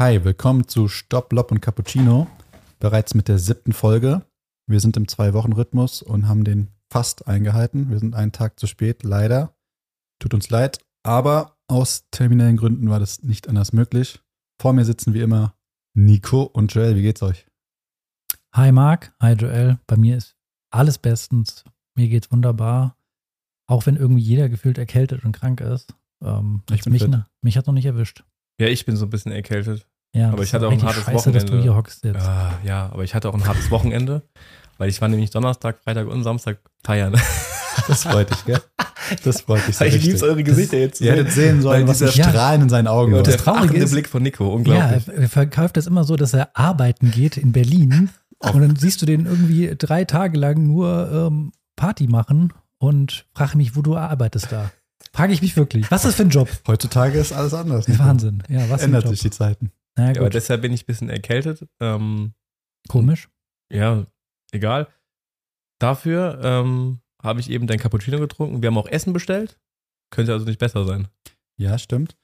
Hi, willkommen zu Stopp, Lob und Cappuccino. Bereits mit der siebten Folge. Wir sind im Zwei-Wochen-Rhythmus und haben den fast eingehalten. Wir sind einen Tag zu spät, leider. Tut uns leid, aber aus terminellen Gründen war das nicht anders möglich. Vor mir sitzen wie immer Nico und Joel. Wie geht's euch? Hi Marc, hi Joel. Bei mir ist alles bestens. Mir geht's wunderbar. Auch wenn irgendwie jeder gefühlt erkältet und krank ist. Ähm, Ich bin mich, fit. mich hat noch nicht erwischt. Ja, ich bin so ein bisschen erkältet. Ja, Aber das ich hatte auch ein hartes scheiße, dass du Wochenende. hier hockst jetzt. Ah, ja, aber ich hatte auch ein hartes Wochenende, weil ich war nämlich Donnerstag, Freitag und Samstag feiern. Das freut dich, gell? Das freut dich so ich lieb's eure Gesichter jetzt. zu Ihr hättet sehen sollen, was dieser- für Strahlen in seinen Augen Ja, war. der Traurige Blick von Nico, Ja, unglaublich. er verkauft das immer so, dass er arbeiten geht in Berlin und dann siehst du den irgendwie drei Tage lang nur ähm, Party machen und frage mich, wo du arbeitest da. Frage ich mich wirklich. Was ist das für ein Job? Heutzutage ist alles anders. Das Wahnsinn. Ja, was Ändert Job. sich die Zeiten. Ja, aber deshalb bin ich ein bisschen erkältet. Ähm, komisch. ja, egal. Dafür ähm, habe ich eben dein Cappuccino getrunken. Wir haben auch Essen bestellt. Könnte also nicht besser sein. Ja, stimmt.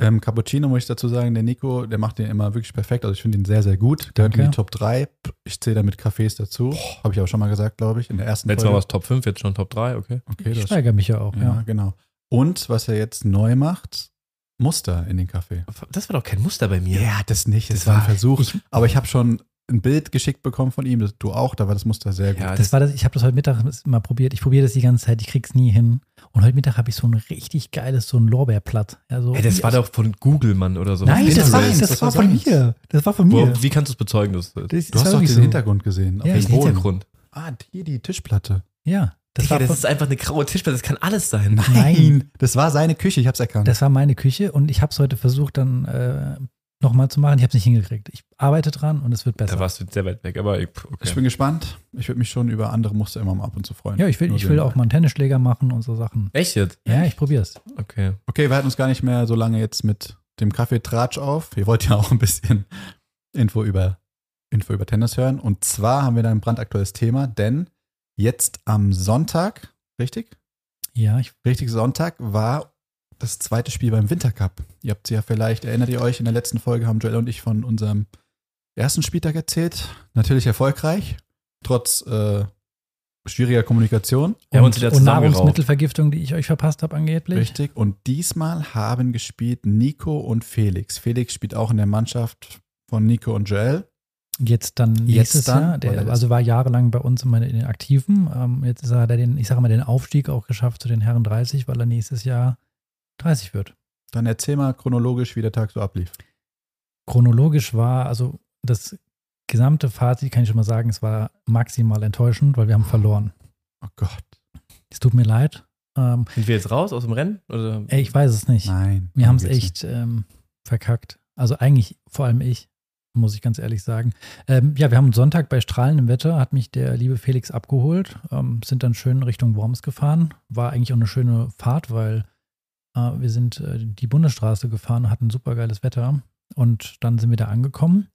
Ähm, Cappuccino muss ich dazu sagen, der Nico, der macht den immer wirklich perfekt. Also ich finde ihn sehr, sehr gut. Gehört in Danke. die Top 3. Ich zähle damit Cafés dazu. Habe ich auch schon mal gesagt, glaube ich, in der ersten Letztes Mal war Folge. es Top 5, jetzt schon Top 3, okay. Okay, Ich das, steigere mich ja auch, ja, ja. genau. Und was er jetzt neu macht, Muster in den Kaffee. Das war doch kein Muster bei mir. Ja, das nicht. Das, Das war ein Versuch. Ich- Aber ich habe schon ein Bild geschickt bekommen von ihm. Das, du auch, da war das Muster sehr gut. Ja, Das war das, ich habe das heute Mittag mal probiert. Ich probiere das die ganze Zeit, ich krieg's nie hin. Und heute Mittag habe ich so ein richtig geiles, so ein Lorbeerblatt. Ja, so Ey, das war doch von Google, Mann, oder so. Nein, das war, das das war von mir. Das war von mir. Wo, wie kannst du es bezeugen? Dass das Das du hast doch den so. Hintergrund gesehen. auf Ja, dem Welchen Boden. Hintergrund? Ah, hier die Tischplatte. Ja, das Digga, war, das ist einfach eine graue Tischplatte, das kann alles sein. Nein. das war seine Küche. Ich habe es erkannt. das war meine Küche und ich habe es heute versucht dann äh, nochmal zu machen. Ich habe es nicht hingekriegt. Ich arbeite dran und es wird besser. Da warst du sehr weit weg, aber ich- okay. Ich bin gespannt. Ich würde mich schon über andere Muster immer mal ab und zu freuen. ja, ich will, Nur ich will auch mal einen Tennisschläger machen und so Sachen. Echt jetzt? Ja, ich probiere es. Okay. Okay, wir halten uns gar nicht mehr so lange jetzt mit dem Kaffee Tratsch auf. Ihr wollt ja auch ein bisschen Info über, Info über Tennis hören. Und zwar haben wir da ein brandaktuelles Thema, denn jetzt am Sonntag, richtig? Ja, ich, Richtig, Sonntag war das zweite Spiel beim Wintercup. Ihr habt ja vielleicht, erinnert ihr euch, in der letzten Folge haben Joel und ich von unserem ersten Spieltag erzählt. Natürlich erfolgreich, trotz äh, schwieriger Kommunikation. Haben und, und zusammengeraucht. Nahrungsmittelvergiftung, die ich euch verpasst habe, angeblich. Richtig. Und diesmal haben gespielt Nico und Felix. Felix spielt auch in der Mannschaft von Nico und Joel. Jetzt dann Jetzt nächstes dann, Jahr. Der, er also war jahrelang bei uns immer in den Aktiven. Ähm, jetzt ist er, hat er den, ich sage mal, den Aufstieg auch geschafft zu den Herren 30, weil er nächstes Jahr 30 wird. Dann erzähl mal chronologisch, wie der Tag so ablief. Chronologisch war, also das gesamte Fazit, kann ich schon mal sagen, es war maximal enttäuschend, weil wir haben verloren. Oh Gott. Es tut mir leid. Ähm, Sind wir jetzt raus aus dem Rennen? Oder? ich weiß es nicht. Nein. Wir haben es echt ähm, verkackt. Also eigentlich vor allem ich, muss ich ganz ehrlich sagen. Ähm, ja, wir haben Sonntag bei strahlendem Wetter, hat mich der liebe Felix abgeholt, ähm, sind dann schön Richtung Worms gefahren. War eigentlich auch eine schöne Fahrt, weil äh, wir sind äh, die Bundesstraße gefahren, hatten super geiles Wetter und dann sind wir da angekommen.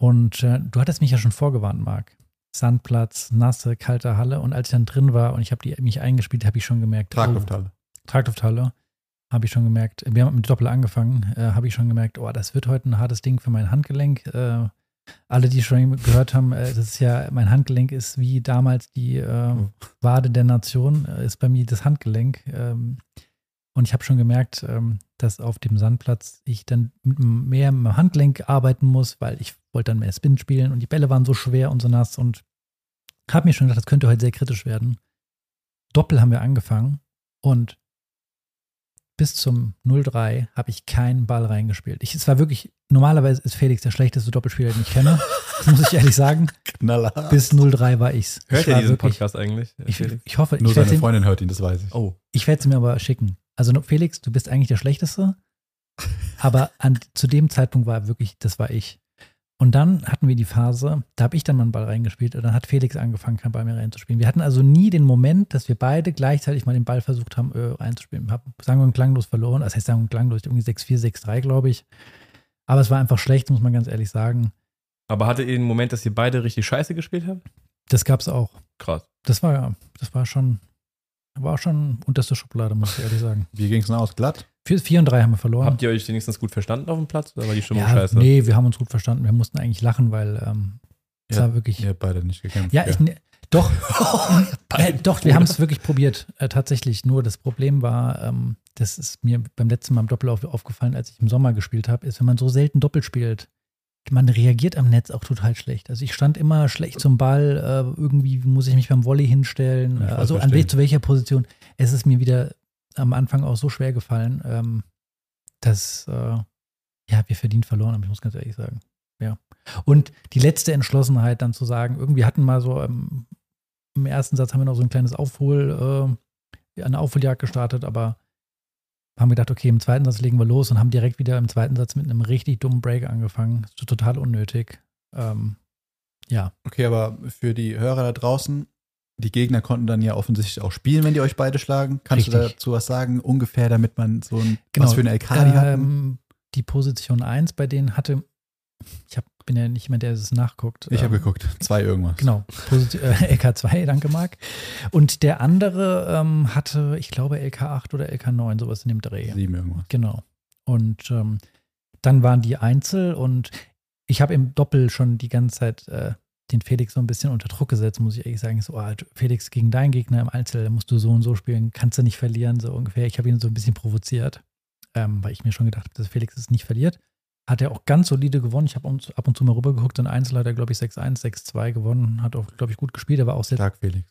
Und äh, du hattest mich ja schon vorgewarnt, Marc. Sandplatz, nasse, kalte Halle. Und als ich dann drin war und ich habe mich eingespielt, habe ich schon gemerkt. Traglufthalle. Traglufthalle, habe ich schon gemerkt, wir haben mit Doppel angefangen, äh, habe ich schon gemerkt, oh, das wird heute ein hartes Ding für mein Handgelenk. Äh, alle, die schon gehört haben, äh, das ist ja, mein Handgelenk ist wie damals die äh, Wade der Nation, äh, ist bei mir das Handgelenk. Ähm, und ich habe schon gemerkt, ähm, dass auf dem Sandplatz ich dann mit mehr mit dem Handgelenk arbeiten muss, weil ich wollte dann mehr Spin spielen und die Bälle waren so schwer und so nass und habe mir schon gedacht, das könnte heute sehr kritisch werden. Doppel haben wir angefangen und bis zum 0-3 habe ich keinen Ball reingespielt. Ich, es war wirklich, normalerweise ist Felix der schlechteste Doppelspieler, den ich kenne. Das muss ich ehrlich sagen. Knallhart. Bis 0-3 war ich's. Hört ich ihr war diesen wirklich- Podcast eigentlich? Ich, ich hoffe, Nur ich seine ihn, Freundin hört ihn, das weiß ich. oh. ich werde sie mir aber schicken. Also Felix, du bist eigentlich der Schlechteste. Aber an, zu dem Zeitpunkt war wirklich, das war ich. Und dann hatten wir die Phase, da habe ich dann mal einen Ball reingespielt und dann hat Felix angefangen, keinen Ball mehr reinzuspielen. Wir hatten also nie den Moment, dass wir beide gleichzeitig mal den Ball versucht haben, äh, reinzuspielen. Hab sang- und klanglos verloren. Das heißt, sang- und klanglos, irgendwie 6-4, 6-3, glaube ich. Aber es war einfach schlecht, muss man ganz ehrlich sagen. Aber hattet ihr den Moment, dass ihr beide richtig scheiße gespielt habt? Das gab es auch. Krass. Das war, das war schon, war schon unterste Schublade, muss ich ehrlich sagen. Wie ging es denn aus? Glatt? 4, 4 und 3 haben wir verloren. Habt ihr euch wenigstens gut verstanden auf dem Platz oder war die Stimmung ja, scheiße? nee, wir haben uns gut verstanden. Wir mussten eigentlich lachen, weil ähm, es Ja, war wirklich. Ihr habt beide nicht gekämpft. Ja, ich, ne- doch, äh, doch, wir haben es wirklich probiert, äh, tatsächlich. Nur das Problem war, ähm, das ist mir beim letzten Mal im Doppel auf, aufgefallen, als ich im Sommer gespielt habe, ist, wenn man so selten Doppel spielt, man reagiert am Netz auch total schlecht. Also ich stand immer schlecht zum Ball, äh, irgendwie muss ich mich beim Volley hinstellen. Ja, äh, also an wel, zu welcher Position. Es ist mir wieder am Anfang auch so schwer gefallen, ähm, dass äh, ja, wir verdient verloren haben, ich muss ganz ehrlich sagen. Ja. Und die letzte Entschlossenheit dann zu sagen, irgendwie hatten mal so ähm, im ersten Satz haben wir noch so ein kleines Aufhol, äh, eine Aufholjagd gestartet, aber haben gedacht, okay, im zweiten Satz legen wir los und haben direkt wieder im zweiten Satz mit einem richtig dummen Break angefangen. Total unnötig. Ähm, ja, Okay, aber für die Hörer da draußen, die Gegner konnten dann ja offensichtlich auch spielen, wenn die euch beide schlagen. Kannst du Richtig. dazu was sagen? Ungefähr, damit man so ein, Genau, was für eine LK die hatten? ähm, die Position 1 bei denen hatte, ich hab, bin ja nicht mehr der, der es nachguckt. Ich habe ähm, geguckt. Zwei irgendwas. Genau, Posit äh, LK2, danke Marc. Und der andere ähm, hatte, ich glaube, LK8 oder LK9, sowas in dem Dreh. Sieben irgendwas. Genau. Und ähm, dann waren die Einzel und ich habe im Doppel schon die ganze Zeit äh, den Felix so ein bisschen unter Druck gesetzt, muss ich ehrlich sagen. So, ah, Felix gegen deinen Gegner im Einzel, da musst du so und so spielen, kannst du nicht verlieren, so ungefähr. Ich habe ihn so ein bisschen provoziert, ähm, weil ich mir schon gedacht habe, dass Felix es nicht verliert. Hat er auch ganz solide gewonnen. Ich habe uns ab und zu mal rübergeguckt. In Einzel hat er, glaube ich, 6-1, 6-2 gewonnen. Hat auch, glaube ich, gut gespielt. Er war auch sehr, Stark, Felix.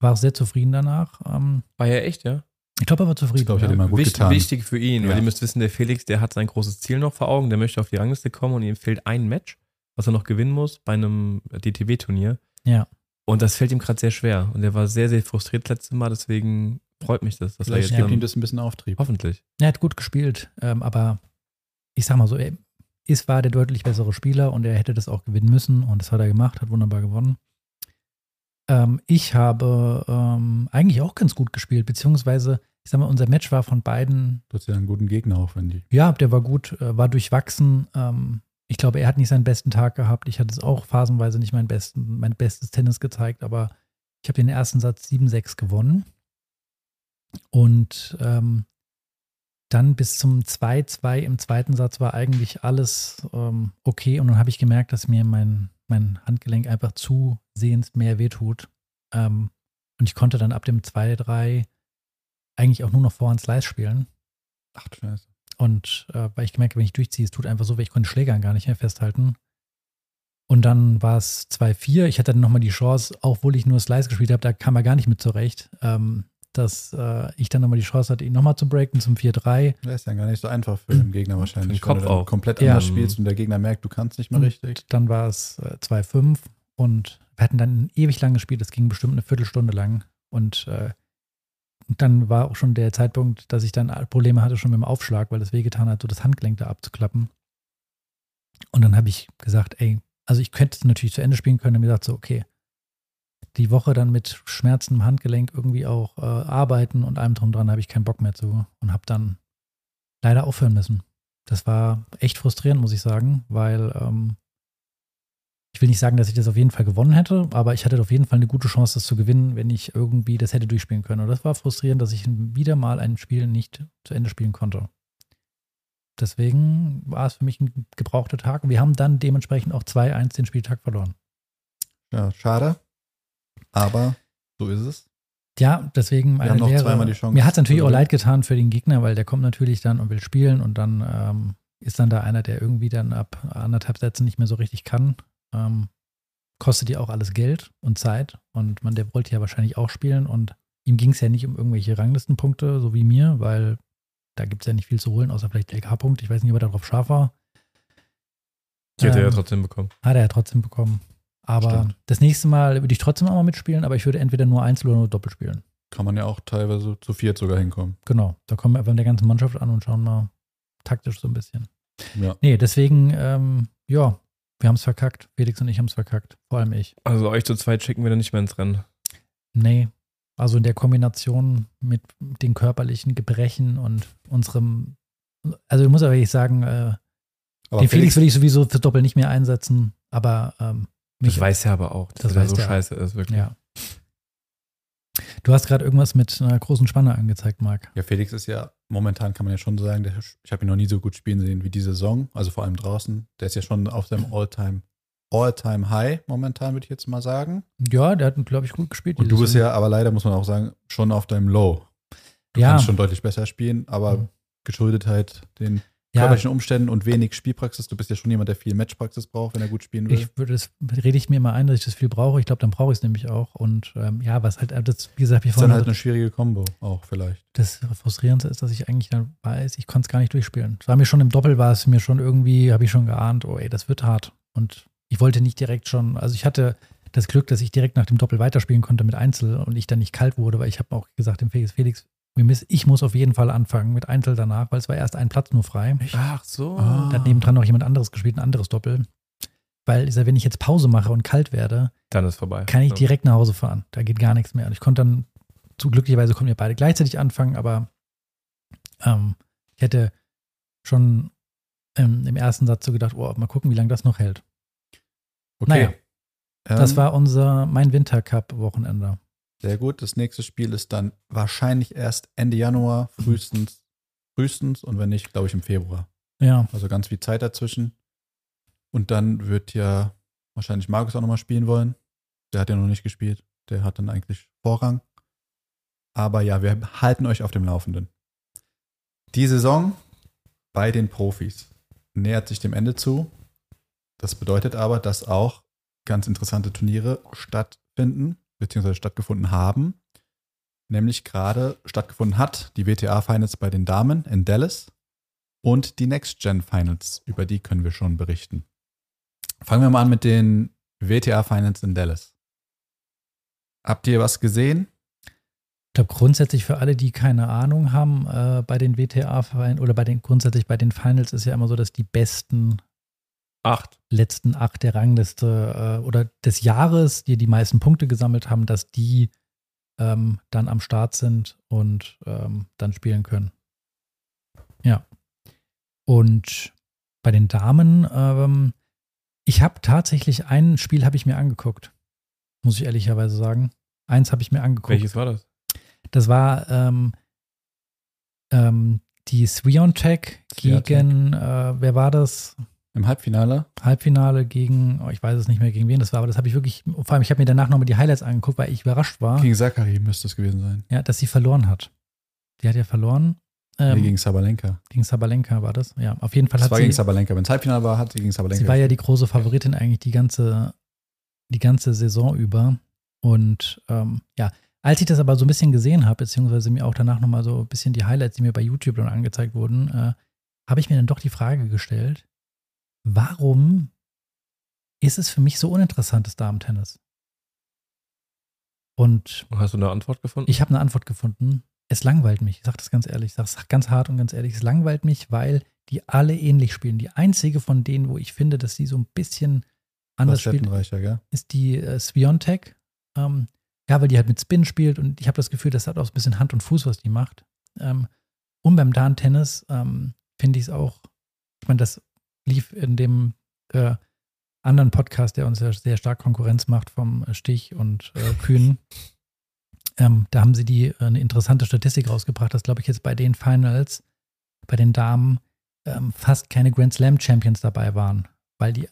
war auch sehr zufrieden danach. Ähm, War ja echt, ja? ich glaube, er war zufrieden. Ich glaube, ich ja. mal gut Wicht, getan. Wichtig für ihn, Ja. weil ihr müsst wissen, der Felix, der hat sein großes Ziel noch vor Augen, der möchte auf die Rangliste kommen und ihm fehlt ein Match, was er noch gewinnen muss bei einem DTW-Turnier. Ja. Und das fällt ihm gerade sehr schwer. Und er war sehr, sehr frustriert das letzte Mal, deswegen freut mich das, dass Vielleicht er gibt jetzt ihm ähm, das ein bisschen Auftrieb. hoffentlich. Er hat gut gespielt, ähm, aber ich sag mal so, er ist, war der deutlich bessere Spieler und er hätte das auch gewinnen müssen und das hat er gemacht, hat wunderbar gewonnen. Ähm, ich habe ähm, eigentlich auch ganz gut gespielt, beziehungsweise, ich sag mal, unser Match war von beiden, Du hast ja einen guten Gegner auch, wenn die. ja, der war gut, äh, war durchwachsen. Ich glaube, er hat nicht seinen besten Tag gehabt. Ich hatte es auch phasenweise nicht mein, besten, mein bestes Tennis gezeigt, aber ich habe den ersten Satz 7-6 gewonnen. Und ähm, dann bis zum 2-2 im zweiten Satz war eigentlich alles ähm, okay. Und dann habe ich gemerkt, dass mir mein, mein Handgelenk einfach zusehends mehr wehtut. Ähm, und ich konnte dann ab dem 2-3 eigentlich auch nur noch Vorhand Slice spielen. Ach, du Scheiße. Und äh, weil ich gemerkt habe, wenn ich durchziehe, es tut einfach so, weil ich konnte Schlägern gar nicht mehr festhalten. Und dann war es 2-4. Ich hatte dann nochmal die Chance, obwohl ich nur Slice gespielt habe, da kam er gar nicht mit zurecht, ähm, dass äh, ich dann nochmal die Chance hatte, ihn nochmal zu breaken zum 4-3. Das ist ja gar nicht so einfach für den Gegner wahrscheinlich. Für den wenn Kopf du dann auch. komplett Ja. anders spielst und der Gegner merkt, du kannst nicht mehr Und richtig. Dann war es äh, 2-5 und wir hatten dann ein ewig langes Spiel, das ging bestimmt eine Viertelstunde lang. Und äh, dann war auch schon der Zeitpunkt, dass ich dann Probleme hatte schon mit dem Aufschlag, weil es wehgetan hat, so das Handgelenk da abzuklappen. Und dann habe ich gesagt, ey, also ich könnte es natürlich zu Ende spielen können und mir gesagt so, okay, die Woche dann mit Schmerzen im Handgelenk irgendwie auch äh, arbeiten und allem drum dran habe ich keinen Bock mehr zu und habe dann leider aufhören müssen. Das war echt frustrierend, muss ich sagen, weil ähm, ich will nicht sagen, dass ich das auf jeden Fall gewonnen hätte, aber ich hatte auf jeden Fall eine gute Chance, das zu gewinnen, wenn ich irgendwie das hätte durchspielen können. Und das war frustrierend, dass ich wieder mal ein Spiel nicht zu Ende spielen konnte. Deswegen war es für mich ein gebrauchter Tag. Und wir haben dann dementsprechend auch 2-1 den Spieltag verloren. Ja, schade. Aber so ist es. Ja, deswegen meine haben noch Lehre. zweimal die Chance Mir hat es natürlich auch leid getan für den Gegner, weil der kommt natürlich dann und will spielen und dann ähm, ist dann da einer, der irgendwie dann ab anderthalb Sätzen nicht mehr so richtig kann. Ähm, kostet ja auch alles Geld und Zeit und man, der wollte ja wahrscheinlich auch spielen und ihm ging es ja nicht um irgendwelche Ranglistenpunkte, so wie mir, weil da gibt es ja nicht viel zu holen, außer vielleicht LK-Punkt. Ich weiß nicht, ob er darauf scharf war. Die hat er ja Ähm, trotzdem bekommen. Hat er ja trotzdem bekommen. Aber Stimmt. das nächste Mal würde ich trotzdem auch mal mitspielen, aber ich würde entweder nur Einzel oder nur Doppel spielen. Kann man ja auch teilweise zu viert sogar hinkommen. Genau, da kommen wir einfach mit der ganzen Mannschaft an und schauen mal taktisch so ein bisschen. Ja. Nee, deswegen, ähm, ja, wir haben es verkackt. Felix und ich haben es verkackt. Vor allem ich. Also euch zu zweit schicken wir dann nicht mehr ins Rennen. Nee, also in der Kombination mit den körperlichen Gebrechen und unserem, also ich muss aber ehrlich sagen, äh, Aber den Felix will ich sowieso für Doppel nicht mehr einsetzen, aber ähm, Das mich, weiß er aber auch, dass Das das er so scheiße ist, wirklich. ja. Du hast gerade irgendwas mit einer großen Spanne angezeigt, Marc. Ja, Felix ist ja, momentan kann man ja schon sagen, der, ich habe ihn noch nie so gut spielen sehen wie diese Saison, also vor allem draußen. Der ist ja schon auf seinem All-Time All-Time High momentan, würde ich jetzt mal sagen. Ja, der hat, glaube ich, gut gespielt. Und du bist ja, aber leider muss man auch sagen, schon auf deinem Low. Du ja. kannst schon deutlich besser spielen, aber Mhm. geschuldet halt den Ja. körperlichen Umständen und wenig Spielpraxis. Du bist ja schon jemand, der viel Matchpraxis braucht, wenn er gut spielen will. Ich würde das, rede ich mir mal ein, dass ich das viel brauche. Ich glaube, dann brauche ich es nämlich auch. Und ähm, ja, was halt, das, wie gesagt, wie ist dann vorhin halt eine schwierige Kombo auch vielleicht. das Frustrierendste ist, dass ich eigentlich dann weiß, ich konnte es gar nicht durchspielen. Es war mir schon im Doppel, war es mir schon irgendwie, habe ich schon geahnt, oh ey, das wird hart. Und ich wollte nicht direkt schon, also ich hatte das Glück, dass ich direkt nach dem Doppel weiterspielen konnte mit Einzel und ich dann nicht kalt wurde, weil ich habe auch gesagt dem Felix, Felix, ich muss auf jeden Fall anfangen mit Einzel danach, weil es war erst ein Platz nur frei. Ach so. Ah. Da hat nebendran noch jemand anderes gespielt, ein anderes Doppel. Weil ich sag, wenn ich jetzt Pause mache und kalt werde, Dann ist vorbei. kann ich Ja. direkt nach Hause fahren. Da geht gar nichts mehr. Und ich konnte dann, zu glücklicherweise konnten wir beide gleichzeitig anfangen, aber ähm, ich hätte schon ähm, im ersten Satz so gedacht, oh, mal gucken, wie lange das noch hält. Okay. Naja, Das Ähm, war unser, mein Wintercup-Wochenende. Sehr gut. Das nächste Spiel ist dann wahrscheinlich erst Ende Januar, frühestens, frühestens und wenn nicht, glaube ich im Februar. Ja, Also ganz viel Zeit dazwischen. Und dann wird ja wahrscheinlich Markus auch nochmal spielen wollen. Der hat ja noch nicht gespielt. Der hat dann eigentlich Vorrang. Aber ja, wir halten euch auf dem Laufenden. Die Saison bei den Profis nähert sich dem Ende zu. Das bedeutet aber, dass auch ganz interessante Turniere stattfinden, beziehungsweise stattgefunden haben. Nämlich gerade stattgefunden hat die WTA-Finals bei den Damen in Dallas und die Next Gen Finals. Über die können wir schon berichten. Fangen wir mal an mit den WTA Finals in Dallas. Habt ihr was gesehen? ich glaube grundsätzlich für alle, die keine Ahnung haben, äh, bei den WTA-Finals oder bei den grundsätzlich bei den Finals ist ja immer so, dass die besten Acht. letzten acht der Rangliste äh, oder des Jahres, die die meisten Punkte gesammelt haben, dass die ähm, dann am Start sind und ähm, dann spielen können. Ja. Und bei den Damen, ähm, ich habe tatsächlich ein Spiel habe ich mir angeguckt, muss ich ehrlicherweise sagen. Eins habe ich mir angeguckt. Welches war das? Das war ähm, ähm, die Swiontech gegen, äh, wer war das? Im Halbfinale? Halbfinale gegen, oh, ich weiß es nicht mehr gegen wen das war, aber das habe ich wirklich, vor allem ich habe mir danach nochmal die Highlights angeguckt, weil ich überrascht war, Gegen Zachary müsste es gewesen sein. ja, dass sie verloren hat. Die hat ja verloren. nee, Ähm, gegen Sabalenka. gegen Sabalenka war das. Ja, auf jeden Fall Das hat war sie, gegen Sabalenka. Wenn es Halbfinale war, hat sie gegen Sabalenka. sie war ja die große Favoritin eigentlich die ganze, die ganze Saison über. Und ähm, ja, als ich das aber so ein bisschen gesehen habe, beziehungsweise mir auch danach nochmal so ein bisschen die Highlights, die mir bei YouTube dann angezeigt wurden, äh, habe ich mir dann doch die Frage gestellt, warum ist es für mich so uninteressant, das Damen-Tennis? Und Hast du eine Antwort gefunden? ich habe eine Antwort gefunden. Es langweilt mich. Ich sage das ganz ehrlich. Ich sage es ganz hart und ganz ehrlich. Es langweilt mich, weil die alle ähnlich spielen. Die einzige von denen, wo ich finde, dass sie so ein bisschen anders spielt, Facettenreicher, gell? ist die äh, Sviontek. Ähm, ja, weil die halt mit Spin spielt und ich habe das Gefühl, das hat auch so ein bisschen Hand und Fuß, was die macht. Ähm, und beim Darn-Tennis ähm, finde ich es auch, ich meine, das lief in dem äh, anderen Podcast, der uns ja sehr stark Konkurrenz macht vom Stich und äh, Kühn. Ähm, da haben sie die äh, eine interessante Statistik rausgebracht, dass, glaube ich, jetzt bei den Finals, bei den Damen, ähm, fast keine Grand Slam Champions dabei waren, weil die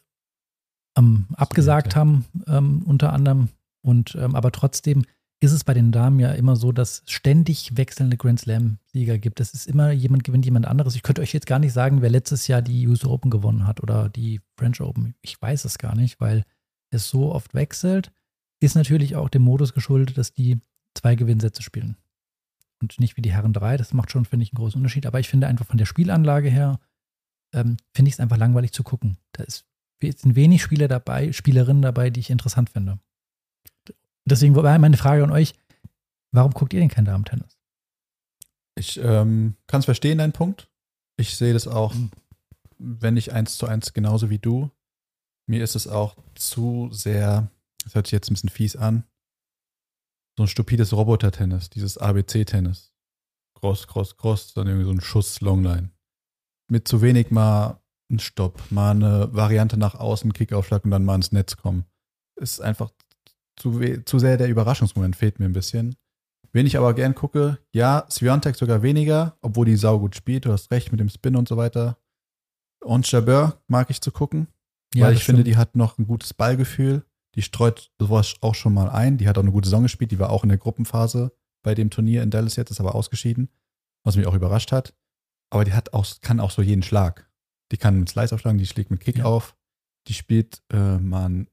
ähm, abgesagt haben, ähm, unter anderem. Und ähm, aber trotzdem ist es bei den Damen ja immer so, dass ständig wechselnde Grand Slam-Sieger gibt. Es ist immer jemand gewinnt jemand anderes. Ich könnte euch jetzt gar nicht sagen, wer letztes Jahr die US Open gewonnen hat oder die French Open. Ich weiß es gar nicht, weil es so oft wechselt. Ist natürlich auch dem Modus geschuldet, dass die zwei Gewinnsätze spielen. Und nicht wie die Herren drei. Das macht schon, finde ich, einen großen Unterschied. Aber ich finde einfach von der Spielanlage her, ähm, finde ich es einfach langweilig zu gucken. Da ist, sind wenig Spieler dabei, Spielerinnen dabei, die ich interessant finde. Deswegen war meine Frage an euch, warum guckt ihr denn kein Damen-Tennis? Ich ähm, kann es verstehen, deinen Punkt. Ich sehe das auch, wenn nicht eins zu eins genauso wie du. Mir ist es auch zu sehr, das hört sich jetzt ein bisschen fies an, so ein stupides Roboter-Tennis, dieses ABC-Tennis. Cross, cross, cross, dann irgendwie so ein Schuss Longline. Mit zu wenig mal ein Stopp, mal eine Variante nach außen, Kickaufschlag und dann mal ins Netz kommen. Ist einfach zu, zu sehr der Überraschungsmoment fehlt mir ein bisschen. Wen ich aber gern gucke, ja, Sviontek sogar weniger, obwohl die saugut spielt. Du hast recht mit dem Spin und so weiter. Und Jabeur mag ich zu gucken, weil ich finde, die hat noch ein gutes Ballgefühl. Die streut sowas auch schon mal ein. Die hat auch eine gute Saison gespielt. Die war auch in der Gruppenphase bei dem Turnier in Dallas jetzt, ist aber ausgeschieden, was mich auch überrascht hat. Aber die hat auch, kann auch so jeden Schlag. Die kann mit Slice aufschlagen, die schlägt mit Kick Ja. auf. Die spielt äh, mal einen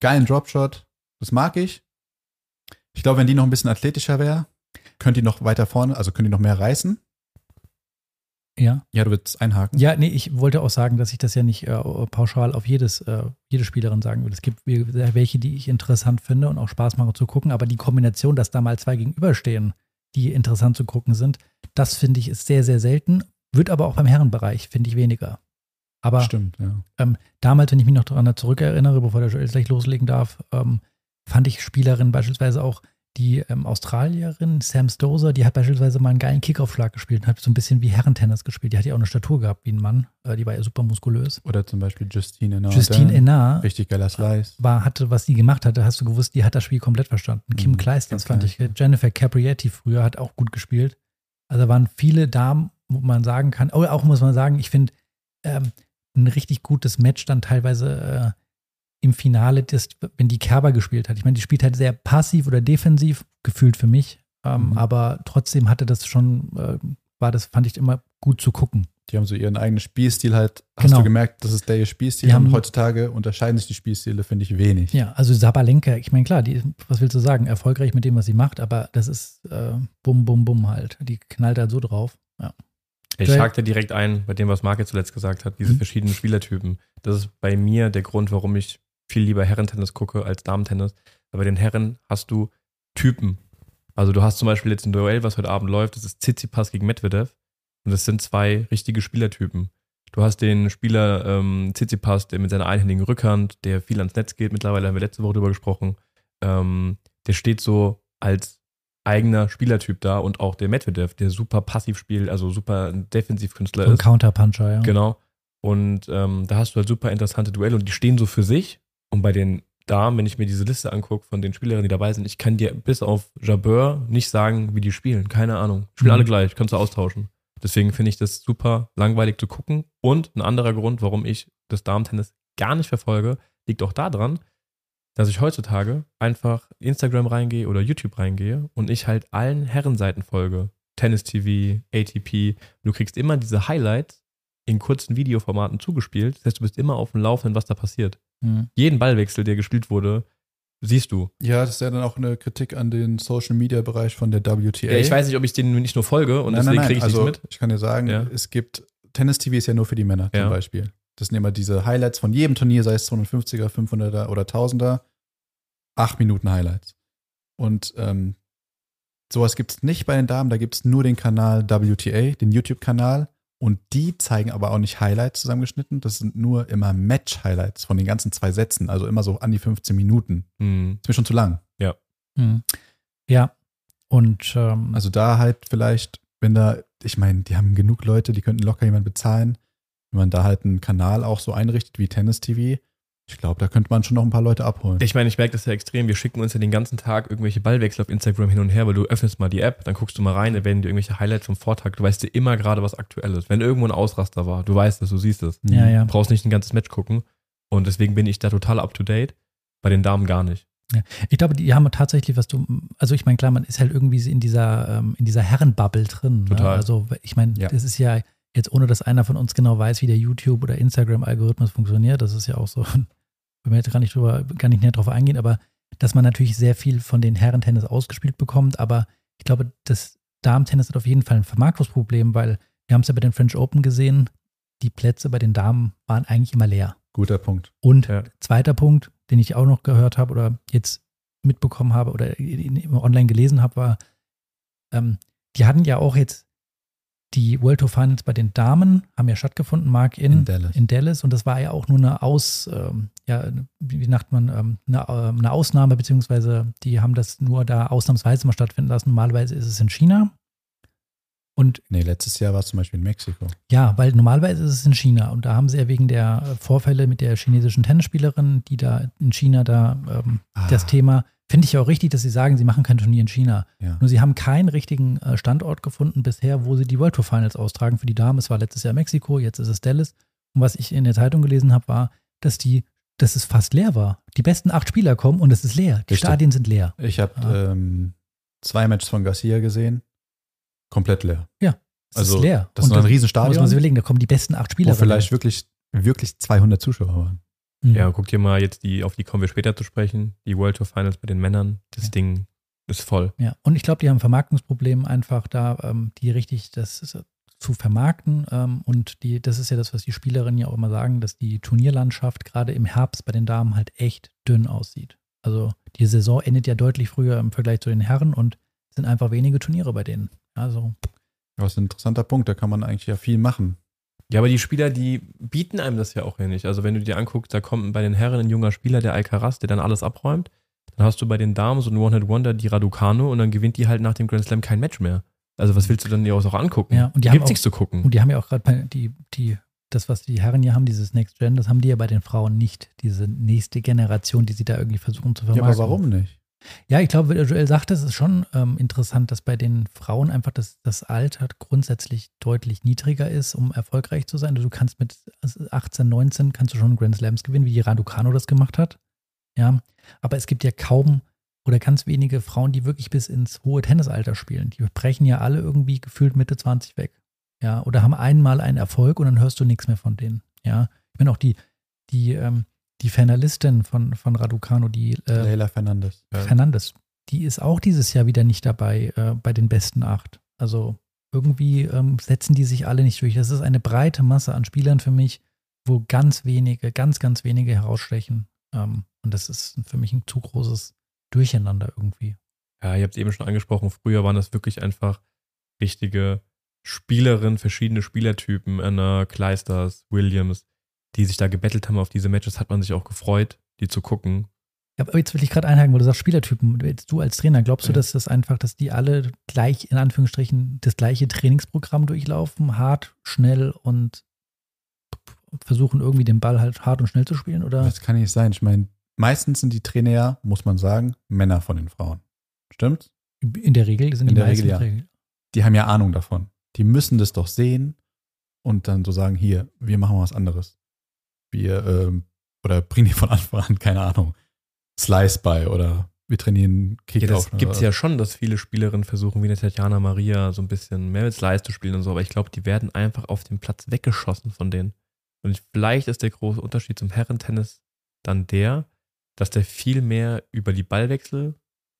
geilen Dropshot. Das mag ich. Ich glaube, wenn die noch ein bisschen athletischer wäre, könnte die noch weiter vorne, also könnte die noch mehr reißen. Ja. Ja, du willst einhaken. Ja, nee, ich wollte auch sagen, dass ich das ja nicht äh, pauschal auf jedes, äh, jede Spielerin sagen würde. Es gibt welche, die ich interessant finde und auch Spaß machen zu gucken, aber die Kombination, dass da mal zwei gegenüberstehen, die interessant zu gucken sind, das finde ich ist sehr, sehr selten. Wird aber auch beim Herrenbereich, finde ich, weniger. Aber Stimmt, ja. ähm, damals, wenn ich mich noch daran zurückerinnere, bevor der Joel gleich loslegen darf, ähm, fand ich Spielerinnen beispielsweise auch die ähm, Australierin Sam Stozer, die hat beispielsweise mal einen geilen Kickaufschlag gespielt und hat so ein bisschen wie Herrentennis gespielt. Die hat ja auch eine Statur gehabt wie ein Mann. Äh, die war ja super muskulös. Oder zum Beispiel Justine Enard. Justine Enard Richtig geiler Slice. war, hatte, was die gemacht hatte, hast du gewusst, die hat das Spiel komplett verstanden. Kim Mhm, Kim fand ich. Kleist, Jennifer Caprietti früher hat auch gut gespielt. Also waren viele Damen, wo man sagen kann, oder auch muss man sagen, ich finde ähm, ein richtig gutes Match dann teilweise äh, im Finale, das, wenn die Kerber gespielt hat. Ich meine, die spielt halt sehr passiv oder defensiv, gefühlt für mich. Ähm, Mhm. Aber trotzdem hatte das schon, äh, war das, fand ich immer gut zu gucken. Die haben so ihren eigenen Spielstil halt. Hast Genau. du gemerkt, das ist der ihr Spielstil. Die und haben- heutzutage unterscheiden sich die Spielstile, finde ich, wenig. Ja, also Sabalenka, ich meine, klar, die, was willst du sagen, erfolgreich mit dem, was sie macht, aber das ist äh, bum, bum, bum halt. Die knallt halt so drauf. Ja. Ich hakte direkt ein bei dem, was jetzt zuletzt gesagt hat, diese Mhm. verschiedenen Spielertypen. Das ist bei mir der Grund, warum ich viel lieber Herrentennis gucke als Damentennis. Aber bei den Herren hast du Typen. Also du hast zum Beispiel jetzt ein Duell, was heute Abend läuft, das ist Tsitsipas gegen Medvedev. Und das sind zwei richtige Spielertypen. Du hast den Spieler ähm, Tsitsipas, der mit seiner einhändigen Rückhand, der viel ans Netz geht, mittlerweile haben wir letzte Woche drüber gesprochen, ähm, der steht so als eigener Spielertyp da und auch der Medvedev, der super passiv spielt, also super Defensivkünstler So ein ist. Counterpuncher, ja. Genau. Und ähm, da hast du halt super interessante Duelle und die stehen so für sich. Und bei den Damen, wenn ich mir diese Liste angucke von den Spielerinnen, die dabei sind, ich kann dir bis auf Jabeur nicht sagen, wie die spielen. Keine Ahnung. Spielen Mhm. alle gleich, kannst du austauschen. Deswegen finde ich das super langweilig zu gucken. Und ein anderer Grund, warum ich das Damentennis gar nicht verfolge, liegt auch daran, dass ich heutzutage einfach Instagram reingehe oder YouTube reingehe und ich halt allen Herrenseiten folge. Tennis TV, ATP. Du kriegst immer diese Highlights in kurzen Videoformaten zugespielt. Das heißt, du bist immer auf dem Laufenden, was da passiert. Mhm. Jeden Ballwechsel, der gespielt wurde, siehst du. Ja, das ist ja dann auch eine Kritik an den Social Media Bereich von der WTA. Ja, ich weiß nicht, ob ich denen nicht nur folge und nein, deswegen nein, nein. kriege ich also, nichts mit. Ich kann dir sagen, Ja. es gibt Tennis TV ist ja nur für die Männer Ja. zum Beispiel. Das sind immer diese Highlights von jedem Turnier, sei es 250er, 500er oder 1000er. Acht Minuten Highlights. Und ähm, sowas gibt es nicht bei den Damen. Da gibt es nur den Kanal WTA, den YouTube-Kanal. Und die zeigen aber auch nicht Highlights zusammengeschnitten. Das sind nur immer Match-Highlights von den ganzen zwei Sätzen. Also immer so an die 15 Minuten. Hm. Ist mir schon zu lang. Mhm. Ja. Und ähm, Also da halt vielleicht, wenn da, ich meine, die haben genug Leute, die könnten locker jemand bezahlen. Wenn man da halt einen Kanal auch so einrichtet wie Tennis TV, ich glaube, da könnte man schon noch ein paar Leute abholen. Ich meine, ich merke das ja extrem. Wir schicken uns ja den ganzen Tag irgendwelche Ballwechsel auf Instagram hin und her, weil du öffnest mal die App, dann guckst du mal rein, da werden dir irgendwelche Highlights vom Vortag. Du weißt dir immer gerade, was aktuell ist. Wenn irgendwo ein Ausraster war, du weißt es, du siehst es. ja, ja. Du brauchst nicht ein ganzes Match gucken. Und deswegen bin ich da total up to date. Bei den Damen gar nicht. Ich glaube, die haben tatsächlich, was du, also ich meine, klar, man ist halt irgendwie in dieser, ähm, in dieser Herrenbubble drin. Ne? Total. Also ich meine, Ja. das ist ja jetzt ohne, dass einer von uns genau weiß, wie der YouTube- oder Instagram-Algorithmus funktioniert. Das ist ja auch so, wenn wir jetzt gar nicht drüber, gar nicht näher drauf eingehen, aber dass man natürlich sehr viel von den Herrentennis ausgespielt bekommt. Aber ich glaube, das Damen-Tennis hat auf jeden Fall ein Vermarktungsproblem, weil wir haben es ja bei den French Open gesehen, die Plätze bei den Damen waren eigentlich immer leer. Guter Punkt. Und Ja. zweiter Punkt, den ich auch noch gehört habe oder jetzt mitbekommen habe oder in- in- online gelesen habe, war, ähm, die hatten ja auch jetzt die World Tour Finals bei den Damen, haben ja stattgefunden, Mark, in, In Dallas. in Dallas. Und das war ja auch nur eine Aus, ähm, ja, wie sagt man, ähm, eine, ähm, eine Ausnahme, beziehungsweise die haben das nur da ausnahmsweise mal stattfinden lassen. Normalerweise ist es in China. Und Nee, letztes Jahr war es zum Beispiel in Mexiko. ja, weil normalerweise ist es in China und da haben sie ja wegen der Vorfälle mit der chinesischen Tennisspielerin, die da in China da ähm, Ah. das Thema Finde ich ja auch richtig, dass sie sagen, sie machen kein Turnier in China. Ja. Nur sie haben keinen richtigen äh, Standort gefunden bisher, wo sie die World Tour Finals austragen für die Damen. Es war letztes Jahr Mexiko, jetzt ist es Dallas. Und was ich in der Zeitung gelesen habe, war, dass die, dass es fast leer war. Die besten acht Spieler kommen und es ist leer. Die Richtig. Stadien sind leer. Ich habe Ah. ähm, zwei Matches von Garcia gesehen. Komplett leer. Es Also, ist leer. Das ist und noch ein da muss Riesenstadion, man sich überlegen, da kommen die besten acht Spieler. wo vielleicht wirklich, wirklich 200 Zuschauer waren. Mhm. Ja, guck dir mal jetzt die, auf die kommen wir später zu sprechen, die World Tour Finals bei den Männern. Das Ja. Ding ist voll. Ja, und ich glaube, die haben ein Vermarktungsproblem einfach da, ähm, die richtig das ist, zu vermarkten. Ähm, und die, das ist ja das, was die Spielerinnen ja auch immer sagen, dass die Turnierlandschaft gerade im Herbst bei den Damen halt echt dünn aussieht. Also die Saison endet ja deutlich früher im Vergleich zu den Herren und es sind einfach wenige Turniere bei denen. Also, Das ist ein interessanter Punkt, da kann man eigentlich ja viel machen. Ja, aber die Spieler, die bieten einem das ja auch ja nicht. Also wenn du dir anguckst, da kommt bei den Herren ein junger Spieler, der Alcaraz, der dann alles abräumt. Dann hast du bei den Damen so einen One-Hit-Wonder, die Raducano, und dann gewinnt die halt nach dem Grand Slam kein Match mehr. Also was willst du dann dir auch angucken? Ja, und die gibt's auch- nichts zu gucken. und die haben ja auch gerade die, die, das, was die Herren hier haben, dieses Next Gen, das haben die ja bei den Frauen nicht. Diese nächste Generation, die sie da irgendwie versuchen zu Ja, vermarkten. aber warum nicht? Ja, ich glaube, Joel sagt, es ist schon ähm, interessant, dass bei den Frauen einfach das, das Alter grundsätzlich deutlich niedriger ist, um erfolgreich zu sein. Du kannst mit 18, 19 kannst du schon Grand Slams gewinnen, wie die Raducano das gemacht hat. Ja, aber es gibt ja kaum oder ganz wenige Frauen, die wirklich bis ins hohe Tennisalter spielen. Die brechen ja alle irgendwie gefühlt Mitte 20 weg. Ja, oder haben einmal einen Erfolg und dann hörst du nichts mehr von denen. Ja, ich bin auch die, die, ähm, die Finalistin von, von Raducano, die äh, Leila Fernandes. Ja. Fernandes, die ist auch dieses Jahr wieder nicht dabei äh, bei den besten acht. Also irgendwie ähm, setzen die sich alle nicht durch. Das ist eine breite Masse an Spielern für mich, wo ganz wenige, ganz, ganz wenige herausstechen. Ähm, und das ist für mich ein zu großes Durcheinander irgendwie. Ja, ihr habt es eben schon angesprochen, früher waren das wirklich einfach richtige Spielerinnen, verschiedene Spielertypen, Anna, Kleisters, Williams, die sich da gebettelt haben auf diese Matches, hat man sich auch gefreut, die zu gucken. Ja, aber jetzt will ich gerade einhaken, wo du sagst Spielertypen. Jetzt du als Trainer, glaubst du, Ja. dass das einfach, dass die alle gleich, in Anführungsstrichen, das gleiche Trainingsprogramm durchlaufen, hart, schnell und versuchen irgendwie den Ball halt hart und schnell zu spielen? Oder? Das kann nicht sein. Ich meine, meistens sind die Trainer ja, muss man sagen, Männer von den Frauen. Stimmt? In der Regel sind In die der meisten Regel, ja. Die haben ja Ahnung davon. Die müssen das doch sehen und dann so sagen, hier, wir machen was anderes. Wir, ähm, oder bringen die von Anfang an, keine Ahnung, Slice bei oder wir trainieren Kick Ja, das gibt es ja schon, dass viele Spielerinnen versuchen, wie eine Tatjana Maria, so ein bisschen mehr mit Slice zu spielen und so, aber ich glaube, die werden einfach auf dem Platz weggeschossen von denen. Und ich, vielleicht ist der große Unterschied zum Herrentennis dann der, dass der viel mehr über die Ballwechsel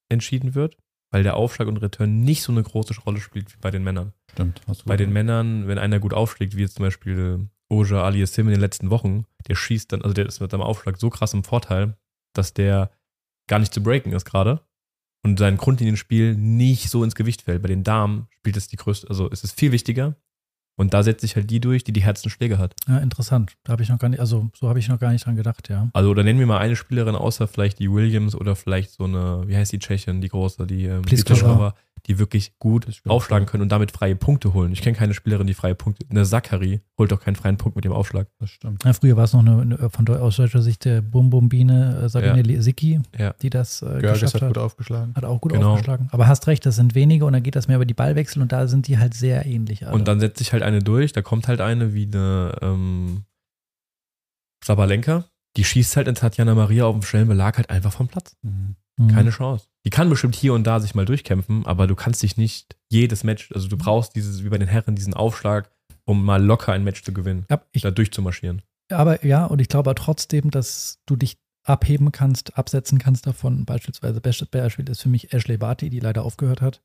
entschieden wird, weil der Aufschlag und Return nicht so eine große Rolle spielt wie bei den Männern. Stimmt. Hast du Bei den. Männern, wenn einer gut aufschlägt, wie jetzt zum Beispiel Oja Aliassim in den letzten Wochen, der schießt dann, also der ist mit seinem Aufschlag so krass im Vorteil, dass der gar nicht zu breaken ist gerade und sein Grundlinienspiel nicht so ins Gewicht fällt. Bei den Damen spielt es die größte, also es ist viel wichtiger und da setzt sich halt die durch, die die härtesten Schläge hat. Ja, interessant. Da habe ich noch gar nicht, also so habe ich noch gar nicht dran gedacht, ja. Also oder nennen wir mal eine Spielerin außer vielleicht die Williams oder vielleicht so eine, wie heißt die Tschechin, die große, die ähm, die Pliskova. Pliskova, die wirklich gut aufschlagen können und damit freie Punkte holen. Ich kenne keine Spielerin, die freie Punkte. Eine Zachary holt doch keinen freien Punkt mit dem Aufschlag. Das stimmt. ja früher war es noch eine, eine von aus deutscher Sicht der Bum-Bum-Biene äh, Sabine Ja. Lesicki, Ja. die das äh, geschafft hat hat. gut aufgeschlagen. Hat auch gut Genau. aufgeschlagen. Aber hast recht, das sind wenige und dann geht das mehr über die Ballwechsel und da sind die halt sehr ähnlich. alle. Und dann setzt sich halt eine durch, da kommt halt eine wie eine ähm, Sabalenka, die schießt halt in Tatjana Maria auf dem schnellen Belag halt einfach vom Platz. Mhm. Keine Chance. Die kann bestimmt hier und da sich mal durchkämpfen, aber du kannst dich nicht jedes Match, also du brauchst dieses, wie bei den Herren, diesen Aufschlag, um mal locker ein Match zu gewinnen, Ja, ich, da durchzumarschieren. aber ja, und ich glaube trotzdem, dass du dich abheben kannst, absetzen kannst davon. Beispielsweise, bestes Beispiel ist für mich Ashley Barty, die leider aufgehört hat,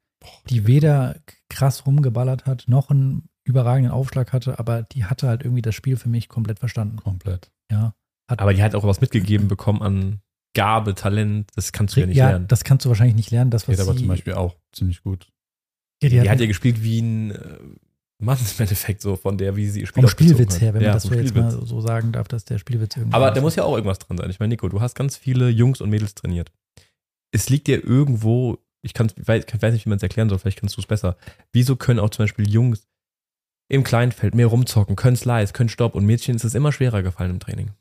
die weder krass rumgeballert hat, noch einen überragenden Aufschlag hatte, aber die hatte halt irgendwie das Spiel für mich komplett verstanden. Komplett. Ja, Aber die hat auch was mitgegeben bekommen an Gabe, Talent, das kannst du ja nicht ja lernen. das kannst du wahrscheinlich nicht lernen. Das, Geht was aber sie, zum Beispiel auch ziemlich gut. ja, Die, die, hat ja gespielt wie ein äh, Mann im Endeffekt so von der, wie sie ihr Spiel vom Spielwitz hat. her, wenn ja, man das so jetzt mal so sagen darf, dass der Spielwitz irgendwie. Aber da muss ja auch irgendwas dran sein. Ich meine, Nico, du hast ganz viele Jungs und Mädels trainiert. Es liegt dir irgendwo, ich, ich weiß nicht, wie man es erklären soll, vielleicht kannst du es besser. Wieso können auch zum Beispiel Jungs im Kleinfeld mehr rumzocken, können Slice, können Stopp und Mädchen ist es immer schwerer gefallen im Training?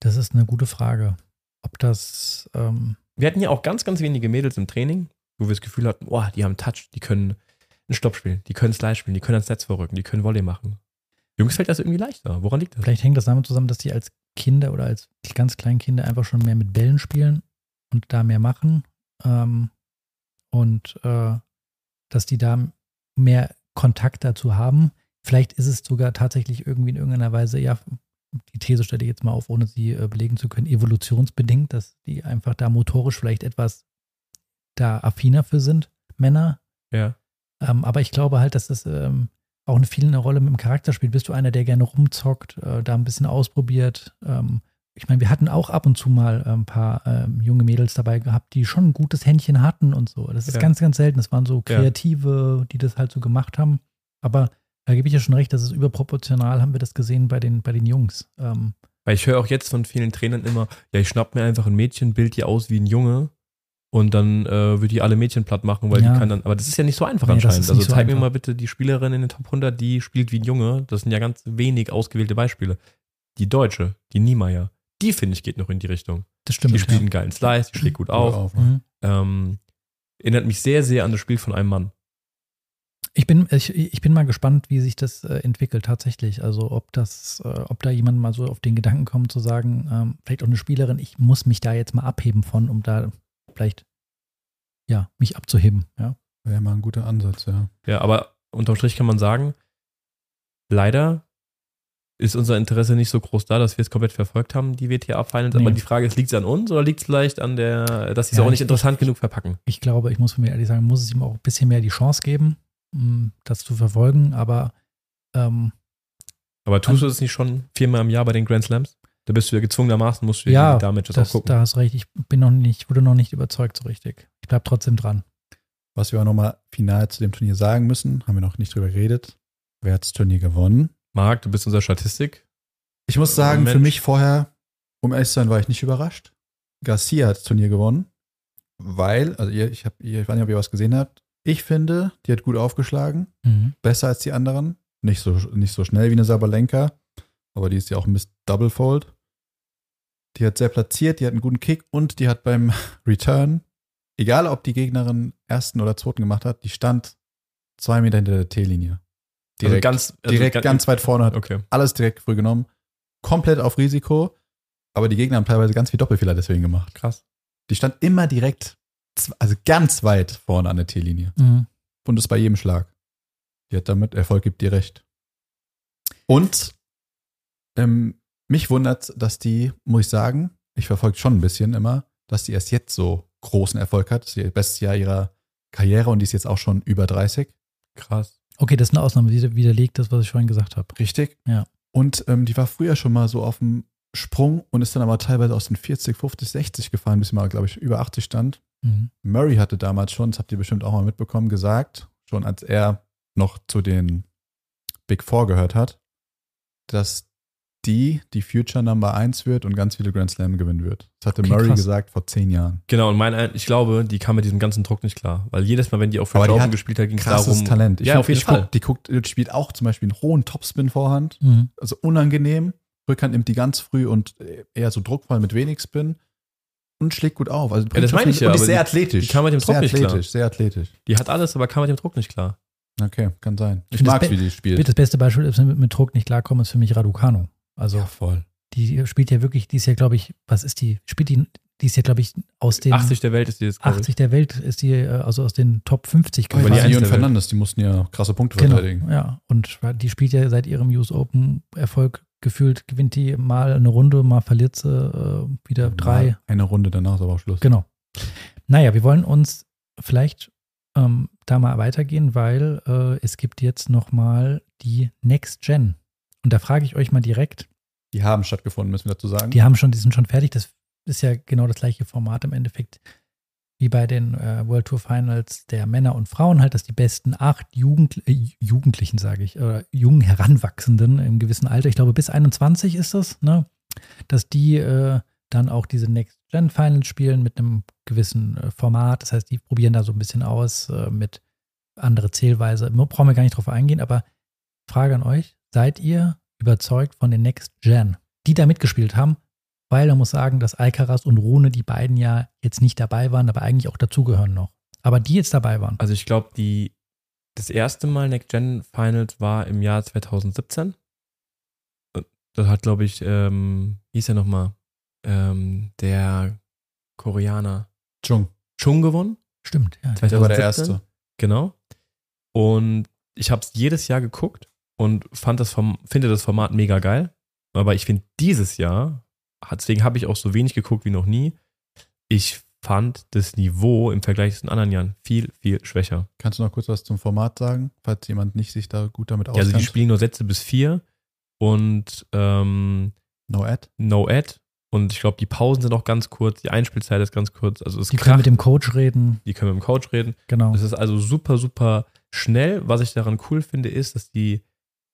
Das ist eine gute Frage. Ob das, ähm, wir hatten ja auch ganz, ganz wenige Mädels im Training, wo wir das Gefühl hatten, oh, die haben Touch, die können einen Stopp spielen, die können Slide spielen, die können ans Netz vorrücken, die können Volley machen. Jungs fällt das irgendwie leichter. Woran liegt das? Vielleicht hängt das damit zusammen, dass die als Kinder oder als ganz kleinen Kinder einfach schon mehr mit Bällen spielen und da mehr machen. Ähm, und äh, dass die da mehr Kontakt dazu haben. Vielleicht ist es sogar tatsächlich irgendwie in irgendeiner Weise, ja, die These stelle ich jetzt mal auf, ohne sie äh, belegen zu können, evolutionsbedingt, dass die einfach da motorisch vielleicht etwas da affiner für sind, Männer. Ja. Ähm, aber ich glaube halt, dass das ähm, auch eine viel eine Rolle mit dem Charakter spielt. Bist du einer, der gerne rumzockt, äh, da ein bisschen ausprobiert? Ähm, ich meine, wir hatten auch ab und zu mal ein paar ähm, junge Mädels dabei gehabt, die schon ein gutes Händchen hatten und so. Das ist Ja. ganz, ganz selten. Das waren so Ja. Kreative, die das halt so gemacht haben. Aber da gebe ich ja schon recht, das ist überproportional, haben wir das gesehen bei den, bei den Jungs. Ähm, Weil ich höre auch jetzt von vielen Trainern immer, ja, ich schnapp mir einfach ein Mädchen, bild die aus wie ein Junge und dann äh, würde ich alle Mädchen platt machen, weil Ja. die kann dann, aber das ist ja nicht so einfach Nee, anscheinend. Also so zeig mir einfach. mal bitte die Spielerin in den Top 100, die spielt wie ein Junge. Das sind ja ganz wenig ausgewählte Beispiele. Die Deutsche, die Niemeyer, die finde ich geht noch in die Richtung. das stimmt. die spielt ja. einen geilen Slice, die schlägt gut Oder auf. auf. Mhm. Ähm, erinnert mich sehr, sehr an das Spiel von einem Mann. Ich bin, ich, ich bin mal gespannt, wie sich das äh, entwickelt tatsächlich. Also ob das, äh, ob da jemand mal so auf den Gedanken kommt zu sagen, ähm, vielleicht auch eine Spielerin, ich muss mich da jetzt mal abheben von, um da vielleicht ja mich abzuheben. Ja. Wäre mal ein guter Ansatz, ja. Ja, aber unterm Strich kann man sagen, leider ist unser Interesse nicht so groß da, dass wir es komplett verfolgt haben, die WTA Finals. Nee. Aber die Frage ist, liegt es an uns oder liegt es vielleicht an der, dass sie es Ja, auch nicht ich- interessant ich- genug verpacken? Ich glaube, ich muss von mir ehrlich sagen, muss es ihm auch ein bisschen mehr die Chance geben, mh, das zu verfolgen. Aber ähm, Aber tust du es nicht schon viermal im Jahr bei den Grand Slams? Da bist du ja gezwungenermaßen, musst du Ja, Damen-Matches auch das, gucken. da hast recht. Ich bin noch nicht, wurde noch nicht überzeugt so richtig. Ich bleib trotzdem dran. Was wir auch nochmal final zu dem Turnier sagen müssen, haben wir noch nicht drüber geredet. Wer hat das Turnier gewonnen? Marc, du bist unser Statistik. Ich muss sagen, für Mensch. mich vorher, um ehrlich zu sein, war ich nicht überrascht. Garcia hat das Turnier gewonnen, weil, also ihr, ich, hab, ihr, ich weiß nicht, ob ihr was gesehen habt. Ich finde, die hat gut aufgeschlagen, Mhm. besser als die anderen. Nicht so, nicht so schnell wie eine Sabalenka, aber die ist ja auch ein bisschen Double Fold. Die hat sehr platziert, die hat einen guten Kick und die hat beim Return, egal ob die Gegnerin ersten oder zweiten gemacht hat, die stand zwei Meter hinter der T-Linie. Direkt, also ganz, also direkt ganz weit vorne, hat Okay. alles direkt früh genommen. Komplett auf Risiko. Aber die Gegner haben teilweise ganz viel Doppelfehler deswegen gemacht. Krass. Die stand immer direkt, also ganz weit vorne an der T-Linie. Mhm. Und das bei jedem Schlag. Die hat damit, Erfolg gibt dir recht. Und ähm, mich wundert, dass die, muss ich sagen, ich verfolge schon ein bisschen immer, dass die erst jetzt so großen Erfolg hat. Das ist ihr bestes Jahr ihrer Karriere und die ist jetzt auch schon über 30. Krass. Okay, das ist eine Ausnahme, die widerlegt das, was ich vorhin gesagt habe. Richtig. Ja. Und ähm, die war früher schon mal so auf dem Sprung und ist dann aber teilweise aus den 40, 50, 60 gefahren, bis sie mal, glaube ich, über 80 stand. Mhm. Murray hatte damals schon, das habt ihr bestimmt auch mal mitbekommen, gesagt, schon als er noch zu den Big Four gehört hat, dass die die Future Number 1 wird und ganz viele Grand Slam gewinnen wird. Das hatte Okay, Murray krass. gesagt vor zehn Jahren. Genau, und mein, ich glaube, die kam mit diesem ganzen Druck nicht klar. Weil jedes Mal, wenn die auch für Aber die Joven hat gespielt hat, ging es Krasses darum. Talent. Ich ja, find, auf jeden ich Fall. Guck, die, guckt, die spielt auch zum Beispiel einen hohen Topspin-Vorhand, Mhm. also unangenehm. Rückhand nimmt die ganz früh und eher so druckvoll mit wenig Spin und schlägt gut auf. Also Ja, das meine ich ja, Und ist sehr die- athletisch. die kam mit dem sehr Druck nicht klar. athletisch, sehr athletisch. Die hat alles, aber kam mit dem Druck nicht klar. Okay, kann sein. Ich, Ich mag, wie die spielt. Das beste Beispiel ist, mit, mit Druck nicht klarkommen, ist für mich Raducano. Also Ja, voll. die spielt ja wirklich, die ist ja, glaube ich, was ist die? Spielt die, die ist ja, glaube ich, aus den 80 der Welt ist die jetzt, glaub ich. 80 der Welt ist die, äh, also aus den Top 50 Aber Aber die Welt. Fernandes, die mussten ja krasse Punkte Genau, verteidigen. ja. Und die spielt ja seit ihrem US Open Erfolg gefühlt, gewinnt die mal eine Runde, mal verliert sie äh, wieder drei. Eine Runde danach ist aber auch Schluss. Genau. Naja, wir wollen uns vielleicht ähm, da mal weitergehen, weil äh, es gibt jetzt noch mal die Next Gen. Und da frage ich euch mal direkt, Die haben stattgefunden, müssen wir dazu sagen. die haben schon, die sind schon fertig. Das ist ja genau das gleiche Format im Endeffekt wie bei den äh, World Tour Finals der Männer und Frauen halt, dass die besten acht Jugend, äh, Jugendlichen, sage ich, oder jungen Heranwachsenden im gewissen Alter, ich glaube bis 21 ist das, ne, dass die äh, dann auch diese Next Gen Finals spielen mit einem gewissen äh, Format. Das heißt, die probieren da so ein bisschen aus äh, mit andere Zählweise. Brauchen wir gar nicht drauf eingehen, aber Frage an euch: Seid ihr überzeugt von den Next Gen, die da mitgespielt haben? weil man muss sagen, dass Alcaraz und Rune, die beiden ja jetzt nicht dabei waren, aber eigentlich auch dazugehören noch. Aber die jetzt dabei waren. Also ich glaube, die das erste Mal Next Gen Finals war im Jahr 2017. Das hat, glaube ich, ähm, wie hieß er nochmal? Ähm, der Koreaner Chung. Chung gewonnen. Stimmt, ja. 2017. Der war der Erste. Genau. Und ich habe es jedes Jahr geguckt und fand das vom, finde das Format mega geil. Aber ich finde dieses Jahr, deswegen habe ich auch so wenig geguckt wie noch nie. Ich fand das Niveau im Vergleich zu den anderen Jahren viel, viel schwächer. Kannst du noch kurz was zum Format sagen, falls jemand nicht sich da gut damit Ja, also auskennt? die spielen nur Sätze bis vier und ähm, no Ad? No Ad. Und ich glaube, die Pausen sind auch ganz kurz, die Einspielzeit ist ganz kurz. Also es Die können kracht, mit dem Coach reden. die können mit dem Coach reden. Genau. Es ist also super, super schnell. Was ich daran cool finde, ist, dass die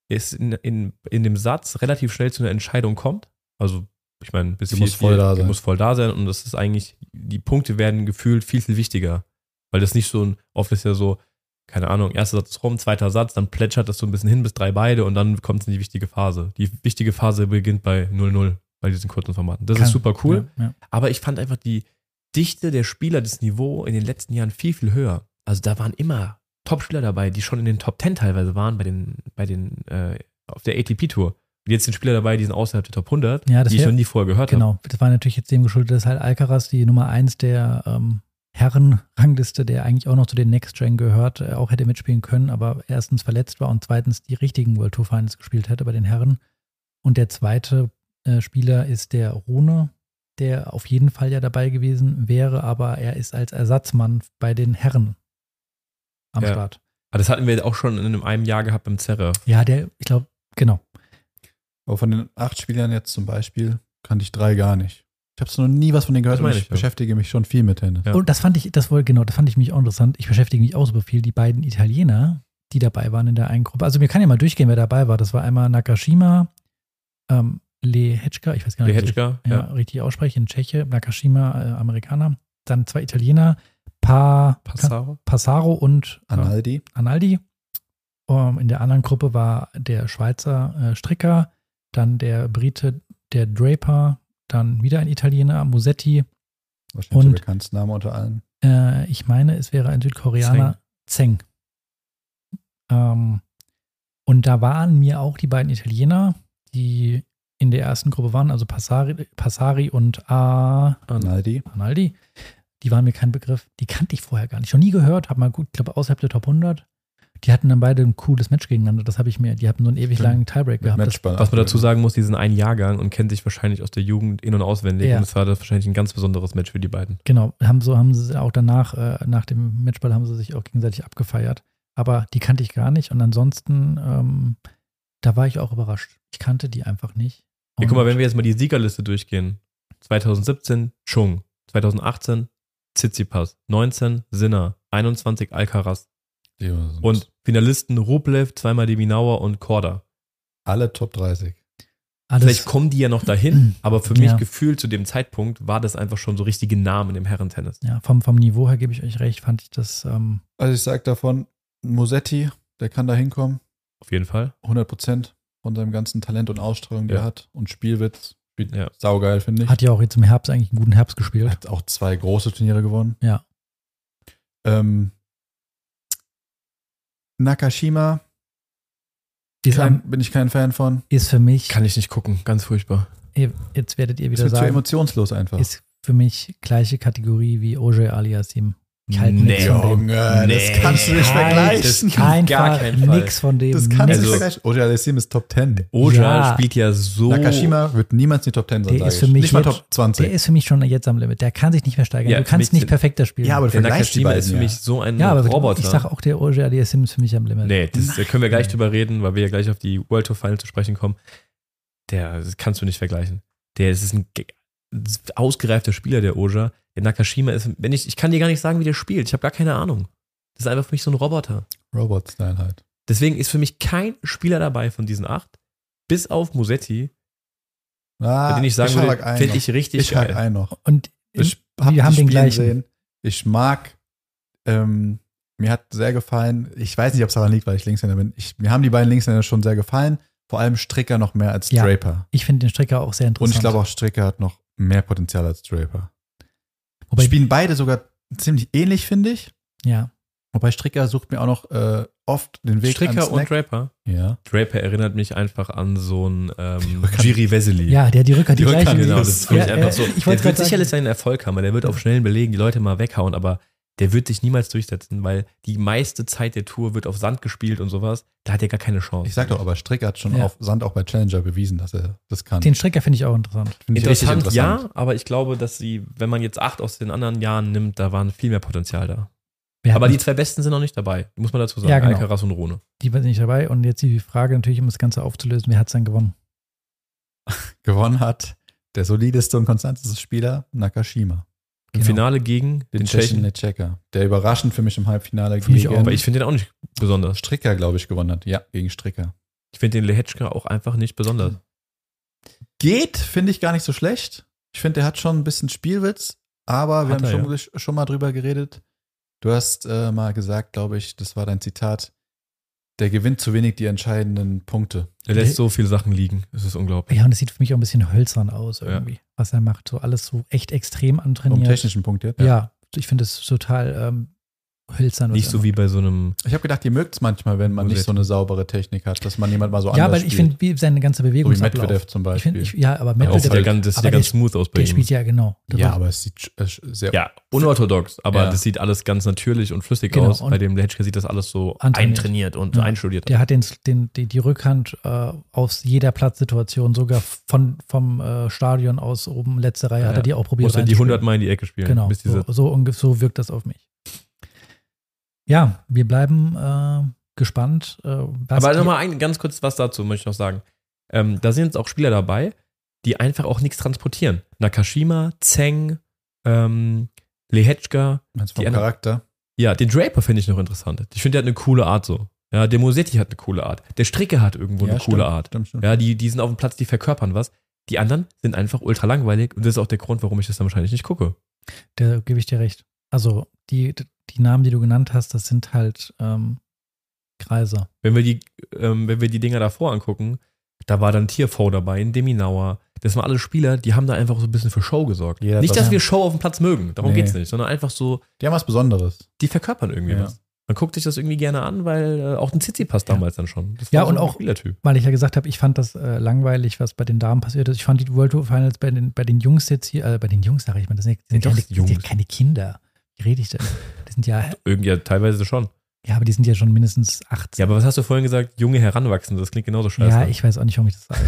es in, in, in dem Satz relativ schnell zu einer Entscheidung kommt. Also, ich meine, bis vier, muss voll vier, da sein. muss voll da sein. Und das ist eigentlich, die Punkte werden gefühlt viel, viel wichtiger. Weil das nicht so ein, oft ist ja so, keine Ahnung, erster Satz rum, zweiter Satz, dann plätschert das so ein bisschen hin bis drei beide und dann kommt es in die wichtige Phase. Die wichtige Phase beginnt bei 0-0 bei diesen kurzen Formaten. Das Kann- ist super cool. Ja, ja. Aber ich fand einfach die Dichte der Spieler, das Niveau in den letzten Jahren viel, viel höher. Also da waren immer Top-Spieler dabei, die schon in den Top 10 teilweise waren bei den, bei den, äh, auf der ATP-Tour. Und jetzt sind Spieler dabei, die sind außerhalb der Top 100, Ja, die ich noch nie vorher gehört habe. Genau, das war natürlich jetzt dem geschuldet, dass halt Alcaraz die Nummer eins der ähm, Herrenrangliste, der eigentlich auch noch zu den Next Gen gehört, äh, auch hätte mitspielen können, aber erstens verletzt war und zweitens die richtigen World Tour Finals gespielt hätte bei den Herren. Und der zweite äh, Spieler ist der Rune, der auf jeden Fall ja dabei gewesen wäre, aber er ist als Ersatzmann bei den Herren am Ja. Start. Aber das hatten wir auch schon in einem Jahr gehabt beim Zerre. Ja, der, ich glaube, genau. Aber von den acht Spielern jetzt zum Beispiel kannte ich drei gar nicht. Ich habe noch nie was von denen gehört ich, ich, beschäftige mich schon viel mit Tennis. Ja. Und das fand ich, das wohl, genau, das fand ich mich auch interessant. Ich beschäftige mich auch super viel. Die beiden Italiener, die dabei waren in der einen Gruppe. Also mir kann ja mal durchgehen, wer dabei war. Das war einmal Nakashima, ähm, Lehečka, ich weiß gar nicht, ob ich ja, ja. richtig ausspreche, in Tscheche, Nakashima, äh, Amerikaner. Dann zwei Italiener, pa Passaro. Passaro und äh, Analdi, Analdi. Ähm, in der anderen Gruppe war der Schweizer äh, Stricker, dann der Brite, der Draper, dann wieder ein Italiener, Musetti. wahrscheinlich der Und- bekannteste Name unter allen. Äh, ich meine, es wäre ein Südkoreaner, Zeng. Ähm, und da waren mir auch die beiden Italiener, die in der ersten Gruppe waren, also Passari, Passari und A, Analdi. Analdi. Die waren mir kein Begriff. Die kannte ich vorher gar nicht. Schon nie gehört. Hab mal gut, glaube außerhalb der Top 100. Die hatten dann beide ein cooles Match gegeneinander. Das habe ich mir. Die hatten so einen ewig langen Tiebreak gehabt. Das, Matchball. Was man dazu sagen muss, die sind ein Jahrgang und kennen sich wahrscheinlich aus der Jugend in- und auswendig. Ja. Und es war das wahrscheinlich ein ganz besonderes Match für die beiden. Genau, haben so haben sie auch danach, äh, nach dem Matchball haben sie sich auch gegenseitig abgefeiert. Aber die kannte ich gar nicht. Und ansonsten, ähm, da war ich auch überrascht. Ich kannte die einfach nicht. Ja, guck mal, Und- wenn wir jetzt mal die Siegerliste durchgehen. 2017 Chung, 2018 Tsitsipas, 19 Sinner, 21 Alcaraz und Finalisten Rublev, zweimal Deminauer und Korda. alle Top 30. alles, Vielleicht kommen die ja noch dahin, aber für mich Ja. gefühlt zu dem Zeitpunkt war das einfach schon so richtige Namen im Herrentennis. ja, vom, vom Niveau her gebe ich euch recht, fand ich das, ähm, Also ich sag davon, Musetti, der kann da hinkommen. Auf jeden Fall. 100 Prozent von seinem ganzen Talent und Ausstrahlung, die Ja. er hat. Und Spielwitz. Spielt Ja. saugeil, finde ich. hat ja auch jetzt im Herbst eigentlich einen guten Herbst gespielt. Hat auch zwei große Turniere gewonnen. Ja. Ähm, Nakashima Ist, kein, am, bin ich kein Fan von. ist für mich, Kann ich nicht gucken, ganz furchtbar. jetzt werdet ihr Ist wieder zu sagen, emotionslos einfach. ist für mich gleiche Kategorie wie Oje Aliasim. Ich halte Nee. Junge, das Nee. kannst du nicht Kein- vergleichen. das Kein gar Fall, keinen Fall. nix von dem. Das kannst du nicht Also- vergleichen. Oja Alessim ist Top 10. Oja Ja. spielt ja so. Nakashima wird niemals in die Top 10 sein, Der sag ist für mich Nicht mal Top 20. Der ist für mich schon jetzt am Limit. Der kann sich nicht mehr steigern. Ja, du kannst nicht perfekter spielen. Ja, aber Der vergleichst die Nakashima beiden ist für ja. mich so ein ja, aber Roboter. ich sage auch, der Oje Aliasim ist für mich am Limit. Nee, das, da können wir gleich drüber reden, weil wir ja gleich auf die World Tour Final zu sprechen kommen. Der das kannst du nicht vergleichen. Der ist ein ge- ausgereifter Spieler, der Oja. Der Nakashima ist, wenn ich, ich kann dir gar nicht sagen, wie der spielt. Ich habe gar keine Ahnung. Das ist einfach für mich so ein Roboter. Robot-Style halt. Deswegen ist für mich kein Spieler dabei von diesen acht, bis auf Musetti, Ah, dem ich sagen hak würde, ein finde ich richtig ich geil. ein noch. Und Ich wir hab die haben den gleichen. gesehen. Ich mag, ähm, mir hat sehr gefallen, ich weiß nicht, ob es daran liegt, weil ich Linkshänder bin. Ich, mir haben die beiden Linkshänder schon sehr gefallen. Vor allem Stricker noch mehr als Ja. Draper. Ich finde den Stricker auch sehr Und interessant. ich glaube auch Stricker hat noch mehr Potenzial als Draper. Wobei, Spielen beide sogar ziemlich ähnlich, finde ich. ja, Wobei Stricker sucht mir auch noch äh, oft den Weg Stricker ans und Snack. Draper. Ja. Draper erinnert mich einfach an so einen ähm, Giri Vesely. ja, der hat die Rückhand, Die die, Rückhand, gleiche. Genau, das ist für mich Ja, einfach äh, so. ich der wird sicherlich seinen Erfolg haben, der wird auf schnellen Belegen die Leute mal weghauen, aber der wird sich niemals durchsetzen, weil die meiste Zeit der Tour wird auf Sand gespielt und sowas. Da hat er gar keine Chance. Ich sag doch, aber Stricker hat schon Ja. auf Sand auch bei Challenger bewiesen, dass er das kann. Den Stricker finde ich auch interessant. Ich richtig Interessant, ja, aber ich glaube, dass sie, wenn man jetzt acht aus den anderen Jahren nimmt, da waren viel mehr Potenzial da. Wer Aber die zwei Besten sind noch nicht dabei, muss man dazu sagen. Ja, genau. Alcaraz und Rune. die waren nicht dabei. Und jetzt die Frage natürlich, um das Ganze aufzulösen, wer hat es dann gewonnen? Gewonnen hat der solideste und konstanteste Spieler Nakashima. Im Genau. Finale gegen den, Den Tschechen. Tschechen Checker. Der überraschend für mich im Halbfinale Für mich gegen auch. Aber ich finde den auch nicht besonders. Stricker, glaube ich, gewonnen hat. Ja, gegen Stricker. Ich finde den Lehetschka auch einfach nicht besonders. Geht, finde ich gar nicht so schlecht. Ich finde, der hat schon ein bisschen Spielwitz, aber wir Hat haben er, schon, schon mal drüber geredet. Du hast äh, mal gesagt, glaube ich, das war dein Zitat, der gewinnt zu wenig die entscheidenden Punkte. Er lässt so viele Sachen liegen. Es ist unglaublich. Ja, und es sieht für mich auch ein bisschen hölzern aus Ja. irgendwie, was er macht. So alles so echt extrem Vom antrainiert. technischen Punkt jetzt. Ja, ich finde es total ähm, hölzern. Nicht so wie bei so einem. Ich habe gedacht, ihr mögt es manchmal, wenn man nicht so eine saubere Technik hat, dass man jemand mal so Ja, anders aber ich spielt. finde, wie seine ganze so wie. Medvedev zum ich Beispiel. find, ich, ja, aber Medvedev, sieht ja ganz, das sieht aber ja ganz der- smooth aus bei der ihm. spielt ja genau. Der ja, aber es sieht äh, sehr Ja, unorthodox, aber Ja. das sieht alles ganz natürlich und flüssig Genau, aus. und- Bei dem Lehetschka sieht das alles so Antrainiert. eintrainiert und Ja. einstudiert. Der hat den, den, die, die Rückhand äh, aus jeder Platzsituation, sogar von, vom äh, Stadion aus oben, letzte Reihe, Ja, hat er ja. die auch probiert. Muss er die reinzuspielen. 100 Mal in die Ecke spielen. Genau, so, so wirkt das auf mich. Ja, wir bleiben äh, gespannt. Äh, was aber nochmal ein, ganz kurz was dazu möchte ich noch sagen. Ähm, da sind jetzt auch Spieler dabei, die einfach auch nichts transportieren. Nakashima, Zeng, ähm, Lehetschka. Meinst du vom die anderen- Charakter? Ja, den Draper finde ich noch interessant. Ich finde, der hat eine coole Art so. Ja, der Mosetti hat eine coole Art. Der Stricker hat irgendwo Ja, eine coole stimmt, Art. Stimmt, stimmt. Ja, die, die sind auf dem Platz, die verkörpern was. Die anderen sind einfach ultra langweilig und das ist auch der Grund, warum ich das dann wahrscheinlich nicht gucke. Da gebe ich dir recht. Also die, die Namen, die du genannt hast, das sind halt ähm, Kreise. Wenn wir die, ähm, wenn wir die Dinger davor angucken, da war dann Tierfau dabei, ein Deminauer. Das waren alle Spieler, die haben da einfach so ein bisschen für Show gesorgt. Hat nicht, was- dass wir Show auf dem Platz mögen, darum Nee. geht's nicht, sondern einfach so, Die haben was Besonderes. die verkörpern irgendwie Ja. was. Man guckt sich das irgendwie gerne an, weil äh, auch ein Tsitsipas Ja. damals dann schon. Das Ja, so und ein auch- Spielertyp. Weil ich ja gesagt habe, ich fand das äh, langweilig, was bei den Damen passiert ist. Ich fand die World Tour Finals bei den, bei den Jungs jetzt hier, äh, bei den Jungs sage ich mal, das sind, das sind, Doch, keine, das sind ja Jungs. keine Kinder. Wie rede ich denn? Die sind ja, Irgendwie ja, teilweise schon. ja, aber die sind ja schon mindestens 18. Ja, aber was hast du vorhin gesagt? Junge Heranwachsende, das klingt genauso scheiße. Ja, ich weiß auch nicht, warum ich das sage.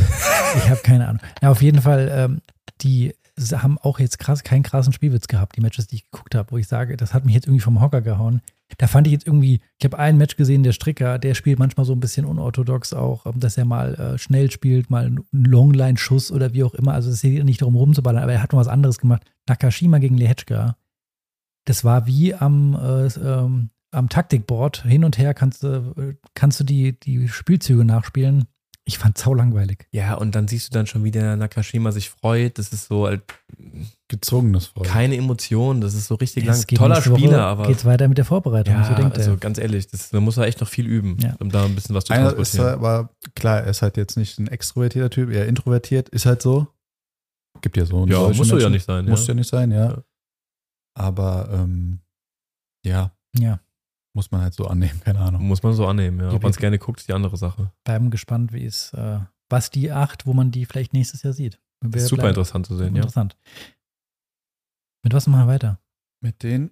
ich habe keine Ahnung. Ja, auf jeden Fall, ähm, die haben auch jetzt krass, keinen krassen Spielwitz gehabt, die Matches, die ich geguckt habe, wo ich sage, das hat mich jetzt irgendwie vom Hocker gehauen. Da fand ich jetzt irgendwie, ich habe ein Match gesehen, der Stricker, der spielt manchmal so ein bisschen unorthodox auch, ähm, dass er mal äh, schnell spielt, mal einen Longline-Schuss oder wie auch immer. Also es geht nicht darum rumzuballern, aber er hat noch was anderes gemacht. Nakashima gegen Lehetschka. Das war wie am, äh, ähm, am Taktikboard. Hin und her kannst du, kannst du die, die Spielzüge nachspielen. Ich fand sau langweilig. Ja, und dann siehst du dann schon, wie der Nakashima sich freut. Das ist so halt Gezwungenes Volk. keine Emotion, das ist so richtig lang. Es geht Toller Spieler, aber. Geht's weiter mit der Vorbereitung, ja, so denkt also er. ganz ehrlich, das, da muss er echt noch viel üben, Ja. um da ein bisschen was zu Einer ist transportieren. aber, klar, er ist halt jetzt nicht ein extrovertierter Typ, eher introvertiert, ist halt so. Gibt ja so ja, muss so ja Menschen. nicht sein. Muss ja. ja nicht sein, ja. Aber ähm, ja, Ja, muss man halt so annehmen, keine Ahnung. Muss man so annehmen, ja. Ob man es gerne guckt, ist die andere Sache. bleiben gespannt, wie es, äh, was die acht, wo man die vielleicht nächstes Jahr sieht. Super bleiben- interessant zu sehen, ja. Interessant. Mit was machen wir weiter? Mit den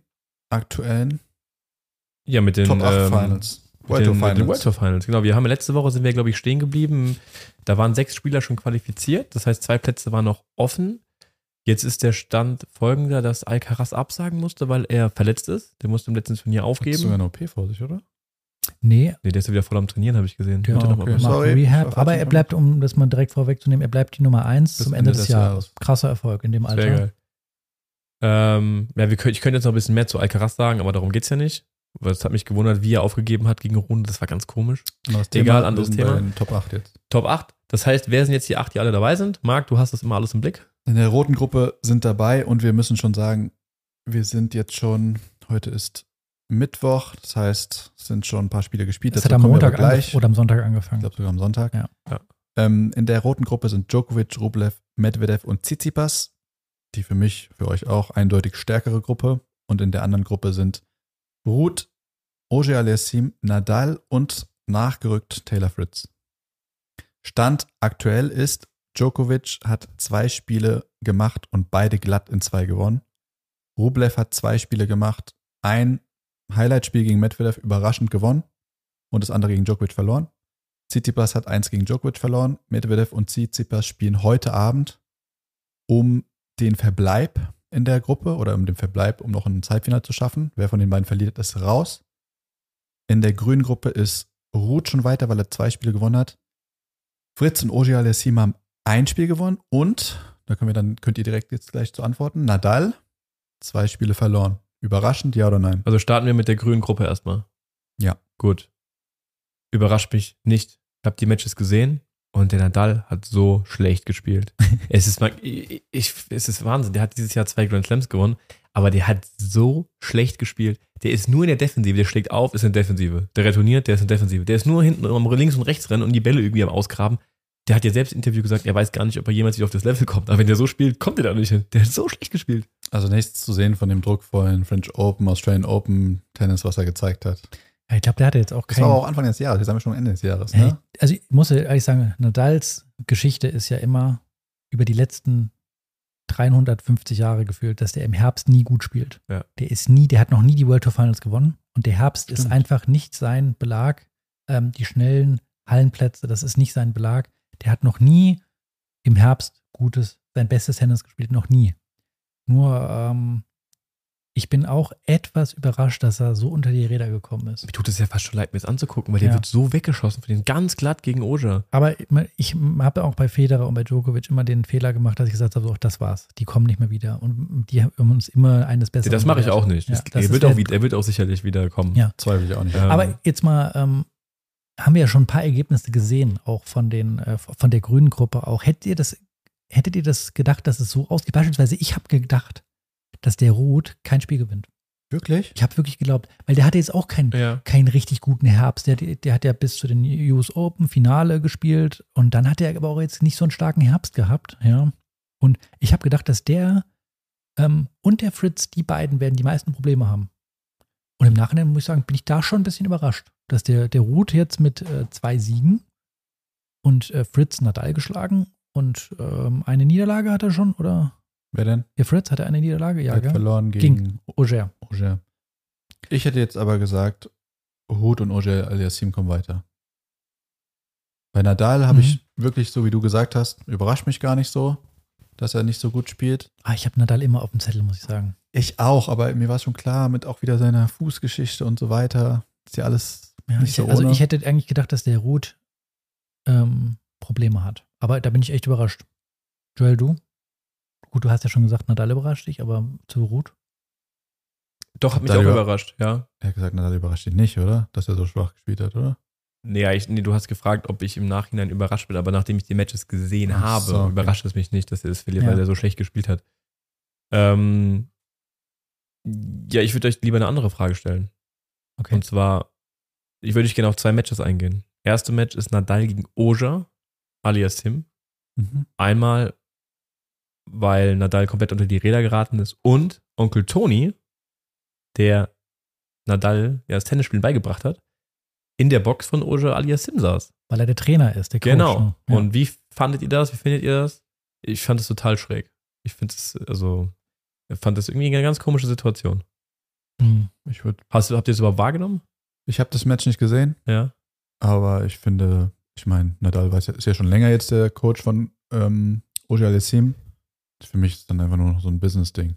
aktuellen Ja, mit den Top 8 ähm, Finals. Mit World den, Tour mit den Finals. World Tour Finals, genau. Wir haben letzte Woche sind wir, glaube ich, stehen geblieben. Da waren sechs Spieler schon qualifiziert. Das heißt, zwei Plätze waren noch offen. Jetzt ist der Stand folgender, dass Alcaraz absagen musste, weil er verletzt ist. Der musste im letzten Turnier Hat sogar aufgeben. eine OP vor sich, oder? Nee, Nee, der ist ja wieder voll am Trainieren, habe ich gesehen. der Ja, noch okay. Sorry, Rehab, aber er bleibt, um das mal direkt vorwegzunehmen, er bleibt die Nummer eins Bis zum Ende Ende des des Jahres. Jahres. Krasser Erfolg in dem Alter. wäre geil. Ähm, ja, wir können, ich könnte jetzt noch ein bisschen mehr zu Alcaraz sagen, aber darum geht's ja nicht. Weil es hat mich gewundert, wie er aufgegeben hat gegen Runde. Das war ganz komisch. Anderes Egal, Wir anderes sind Thema. Top 8 jetzt. Top 8. Das heißt, wer sind jetzt die 8, die alle dabei sind? Marc, du hast das immer alles im Blick. In der roten Gruppe sind dabei und wir müssen schon sagen, wir sind jetzt schon, heute ist Mittwoch, das heißt, es sind schon ein paar Spiele gespielt. Das hat am Montag ange- oder am Sonntag angefangen. Ich glaube sogar am Sonntag. Ja. Ja. Ähm, in der roten Gruppe sind Djokovic, Rublev, Medvedev und Tsitsipas. die für mich, für euch auch eindeutig stärkere Gruppe. Und in der anderen Gruppe sind Ruth, Oje Aliassim, Nadal und nachgerückt Taylor Fritz. Stand aktuell ist, Djokovic hat zwei Spiele gemacht und beide glatt in zwei gewonnen. Rublev hat zwei Spiele gemacht, ein Highlight-Spiel gegen Medvedev überraschend gewonnen und das andere gegen Djokovic verloren. Tsitsipas hat eins gegen Djokovic verloren. Medvedev und Tsitsipas spielen heute Abend um den Verbleib in der Gruppe oder um den Verbleib, um noch ein Zeitfinale zu schaffen. Wer von den beiden verliert, ist raus. In der grünen Gruppe ist Ruth schon weiter, weil er zwei Spiele gewonnen hat. Fritz und Oji Alessim haben ein Spiel gewonnen und, da können wir dann, könnt ihr direkt jetzt gleich zu antworten, Nadal, zwei Spiele verloren. Überraschend, ja oder nein? Also starten wir mit der grünen Gruppe erstmal. Ja. Gut. Überrascht mich nicht. Ich habe die Matches gesehen und der Nadal hat so schlecht gespielt. es ist ich, ich, es ist Wahnsinn. Der hat dieses Jahr zwei Grand Slams gewonnen, aber der hat so schlecht gespielt. Der ist nur in der Defensive, der schlägt auf, ist in der Defensive. Der retourniert, der ist in der Defensive. Der ist nur hinten links und rechts rennen und die Bälle irgendwie am Ausgraben. Der hat ja selbst im Interview gesagt, er weiß gar nicht, ob er jemals wieder auf das Level kommt. Aber wenn der so spielt, kommt er da nicht hin. Der hat so schlecht gespielt. Also nichts zu sehen von dem druckvollen French Open, Australian Open Tennis, was er gezeigt hat. Ja, ich glaube, der hatte jetzt auch Das kein. war aber auch Anfang des Jahres, jetzt haben wir schon Ende des Jahres. Hey, Ne? also ich muss ja ehrlich sagen, Nadals Geschichte ist ja immer über die letzten 350 Jahre gefühlt, dass der im Herbst nie gut spielt. Ja. Der ist nie, der hat noch nie die World Tour Finals gewonnen und der Herbst ist Stimmt. einfach nicht sein Belag. Ähm, die schnellen Hallenplätze, das ist nicht sein Belag. Der hat noch nie im Herbst gutes, sein bestes Tennis gespielt, noch nie. Nur ähm, ich bin auch etwas überrascht, dass er so unter die Räder gekommen ist. Mir tut es ja fast schon leid, mir das anzugucken, weil der Ja. wird so weggeschossen von den ganz glatt gegen Oja. Aber ich habe auch bei Federer und bei Djokovic immer den Fehler gemacht, dass ich gesagt habe, so, das war's. Die kommen nicht mehr wieder. Und die haben uns immer eines Besseren Das mache ich auch nicht. Ja, Das- das er, wird ist auch, der- wieder- er wird auch sicherlich wieder kommen. Ja. Zweifel ich auch nicht. Ja. Aber jetzt mal, ähm, haben wir ja schon ein paar Ergebnisse gesehen, auch von den, äh, von der grünen Gruppe auch. Hättet ihr das, hättet ihr das gedacht, dass es so ausgeht? Beispielsweise, ich habe gedacht, dass der Roth kein Spiel gewinnt. Wirklich? Ich habe wirklich geglaubt, weil der hatte jetzt auch keinen Ja. keinen richtig guten Herbst. Der, der hat ja bis zu den US Open Finale gespielt und dann hat er aber auch jetzt nicht so einen starken Herbst gehabt, ja. Und ich habe gedacht, dass der ähm, und der Fritz, die beiden werden die meisten Probleme haben. Und im Nachhinein muss ich sagen, bin ich da schon ein bisschen überrascht, dass der, der Ruth jetzt mit äh, zwei Siegen und äh, Fritz Nadal geschlagen und ähm, eine Niederlage hat er schon, oder? Wer denn? Der Fritz hatte eine Niederlage, ja, Er hat gell? verloren gegen, Gegen Auger. Auger. Ich hätte jetzt aber gesagt, Ruth und Auger Aliassim kommen weiter. Bei Nadal habe Mhm. ich wirklich, so wie du gesagt hast, überrascht mich gar nicht so, dass er nicht so gut spielt. Ah, ich habe Nadal immer auf dem Zettel, muss ich sagen. Ich auch, aber mir war schon klar, mit auch wieder seiner Fußgeschichte und so weiter, ist ja alles Ja, nicht ich, so also ohne. ich hätte eigentlich gedacht, dass der Ruth ähm, Probleme hat. Aber da bin ich echt überrascht. Joel, du? Gut, du hast ja schon gesagt, Nadal überrascht dich, aber zu Ruth? Doch, hat mich auch über- überrascht, ja. er hat gesagt, Nadal überrascht ihn nicht, oder? Dass er so schwach gespielt hat, oder? Nee, ich, nee, du hast gefragt, ob ich im Nachhinein überrascht bin, aber nachdem ich die Matches gesehen Ach habe, so, okay. überrascht es mich nicht, dass er das verliert, Ja. weil er so schlecht gespielt hat. Ähm, ja, ich würde euch lieber eine andere Frage stellen. Okay. Und zwar, ich würde euch gerne auf zwei Matches eingehen. Erste Match ist Nadal gegen Oja, alias Tim. Mhm. Einmal, weil Nadal komplett unter die Räder geraten ist und Onkel Tony, der Nadal ja das Tennisspielen beigebracht hat, in der Box von Oja alias Sim saß. Weil er der Trainer ist, der Coach. Genau. ne? Ja. Und wie fandet ihr das? Wie findet ihr das? Ich fand es total schräg. Ich finde es, also, ich fand das irgendwie eine ganz komische Situation. Hm. Ich, würd- Hast du, habt ihr das überhaupt wahrgenommen? ich habe das Match nicht gesehen, Ja. aber ich finde, ich meine, Nadal weiß ja, ist ja schon länger jetzt der Coach von ähm, Auger Aliassim. Für mich ist es dann einfach nur noch so ein Business-Ding.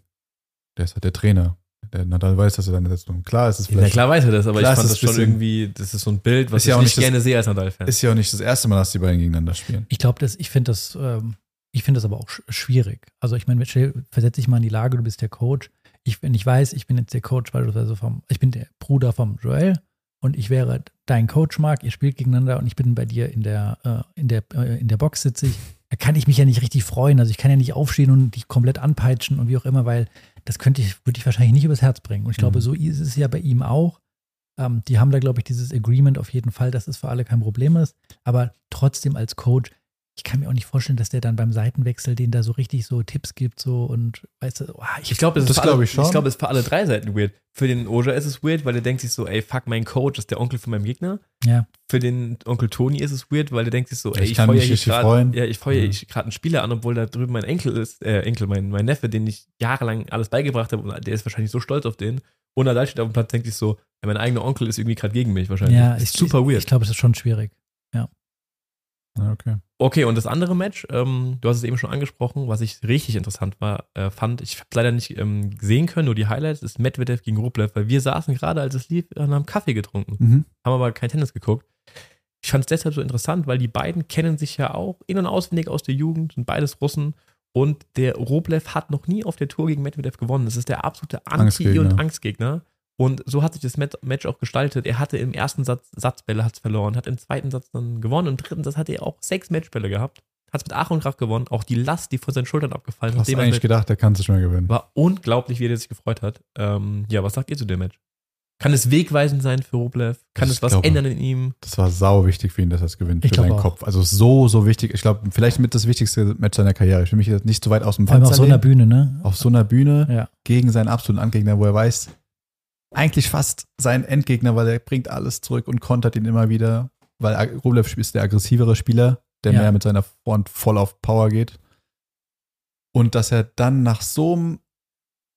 Der ist halt der Trainer. Der Nadal weiß, dass er seine Setzung. Klar, es ist Na vielleicht klar weiß er das, aber ich es fand ist das schon irgendwie, das ist so ein Bild, was ja ich auch nicht nicht das- gerne sehe als Nadal-Fan. ist ja auch nicht das erste Mal, dass die beiden gegeneinander spielen. Ich glaube, ich finde das, ähm, ich finde das aber auch sch schwierig. Also ich meine, stell- versetz dich mal in die Lage, du bist der Coach. Ich, wenn ich weiß, ich bin jetzt der Coach beispielsweise vom, ich bin der Bruder vom Joel und ich wäre dein Coach, Marc, ihr spielt gegeneinander und ich bin bei dir in der, äh, in der, äh, in der Box sitze ich, da kann ich mich ja nicht richtig freuen. Also ich kann ja nicht aufstehen und dich komplett anpeitschen und wie auch immer, weil das könnte ich, würde ich wahrscheinlich nicht übers Herz bringen. Und ich glaube, Mhm. so ist es ja bei ihm auch. Ähm, die haben da, glaube ich, dieses Agreement auf jeden Fall, dass es für alle kein Problem ist. Aber trotzdem als Coach, ich kann mir auch nicht vorstellen, dass der dann beim Seitenwechsel den da so richtig so Tipps gibt so und weißt du, oh, ich, Ich glaube, Das ist alle- ich schon. Ich glaube, es ist für alle drei Seiten weird. Für den Oja ist es weird, weil er denkt sich so, ey, fuck, mein Coach ist der Onkel von meinem Gegner. ja, Für den Onkel Tony ist es weird, weil er denkt sich so, ey, Ich ich, kann feuer mich hier gerade, ja, ich feuer Mhm. ich gerade einen Spieler an, obwohl da drüben mein Enkel ist, äh, Enkel, mein, mein Neffe, den ich jahrelang alles beigebracht habe und der ist wahrscheinlich so stolz auf den. Und Nadal steht auf dem Platz, denkt sich so, ey, mein eigener Onkel ist irgendwie gerade gegen mich wahrscheinlich. ja, ist ich, super ich, weird. Ich glaube, es ist schon schwierig. Ja, okay. Okay, und das andere Match, ähm, du hast es eben schon angesprochen, was ich richtig interessant war, äh, fand, ich habe leider nicht ähm, sehen können, nur die Highlights, ist Medvedev gegen Rublev, weil wir saßen gerade, als es lief, und haben Kaffee getrunken, Mhm. haben aber kein Tennis geguckt. Ich fand es deshalb so interessant, weil die beiden kennen sich ja auch in- und auswendig aus der Jugend, sind beides Russen und der Rublev hat noch nie auf der Tour gegen Medvedev gewonnen. Das ist der absolute Anti- Angstgegner. und Angstgegner. Und so hat sich das Match auch gestaltet. Er hatte im ersten Satz Satzbälle, hat es verloren, hat im zweiten Satz dann gewonnen. Im dritten Satz hat er auch sechs Matchbälle gehabt. Hat es mit Ach und Krach gewonnen. Auch die Last, die von seinen Schultern abgefallen Du hast ist, dem eigentlich gedacht, der kann es nicht mehr gewinnen. war unglaublich, wie er sich gefreut hat. Ähm, ja, was sagt ihr zu dem Match? Kann es wegweisend sein für Rublev? Kann Ich es was glaube- ändern in ihm? Das war sau wichtig für ihn, dass er es gewinnt. Ich für seinen auch. Kopf. Also so, so wichtig. Ich glaube, vielleicht mit das wichtigste Match seiner Karriere. Ich will mich jetzt nicht zu weit aus dem allem auf Fenster so einer. Bühne, ne? Auf so einer Bühne Ja. gegen seinen absoluten Angegner, wo er weiß, eigentlich fast sein Endgegner, weil er bringt alles zurück und kontert ihn immer wieder. Weil Rublev ist der aggressivere Spieler, der Ja. mehr mit seiner Front voll auf Power geht. Und dass er dann nach so einem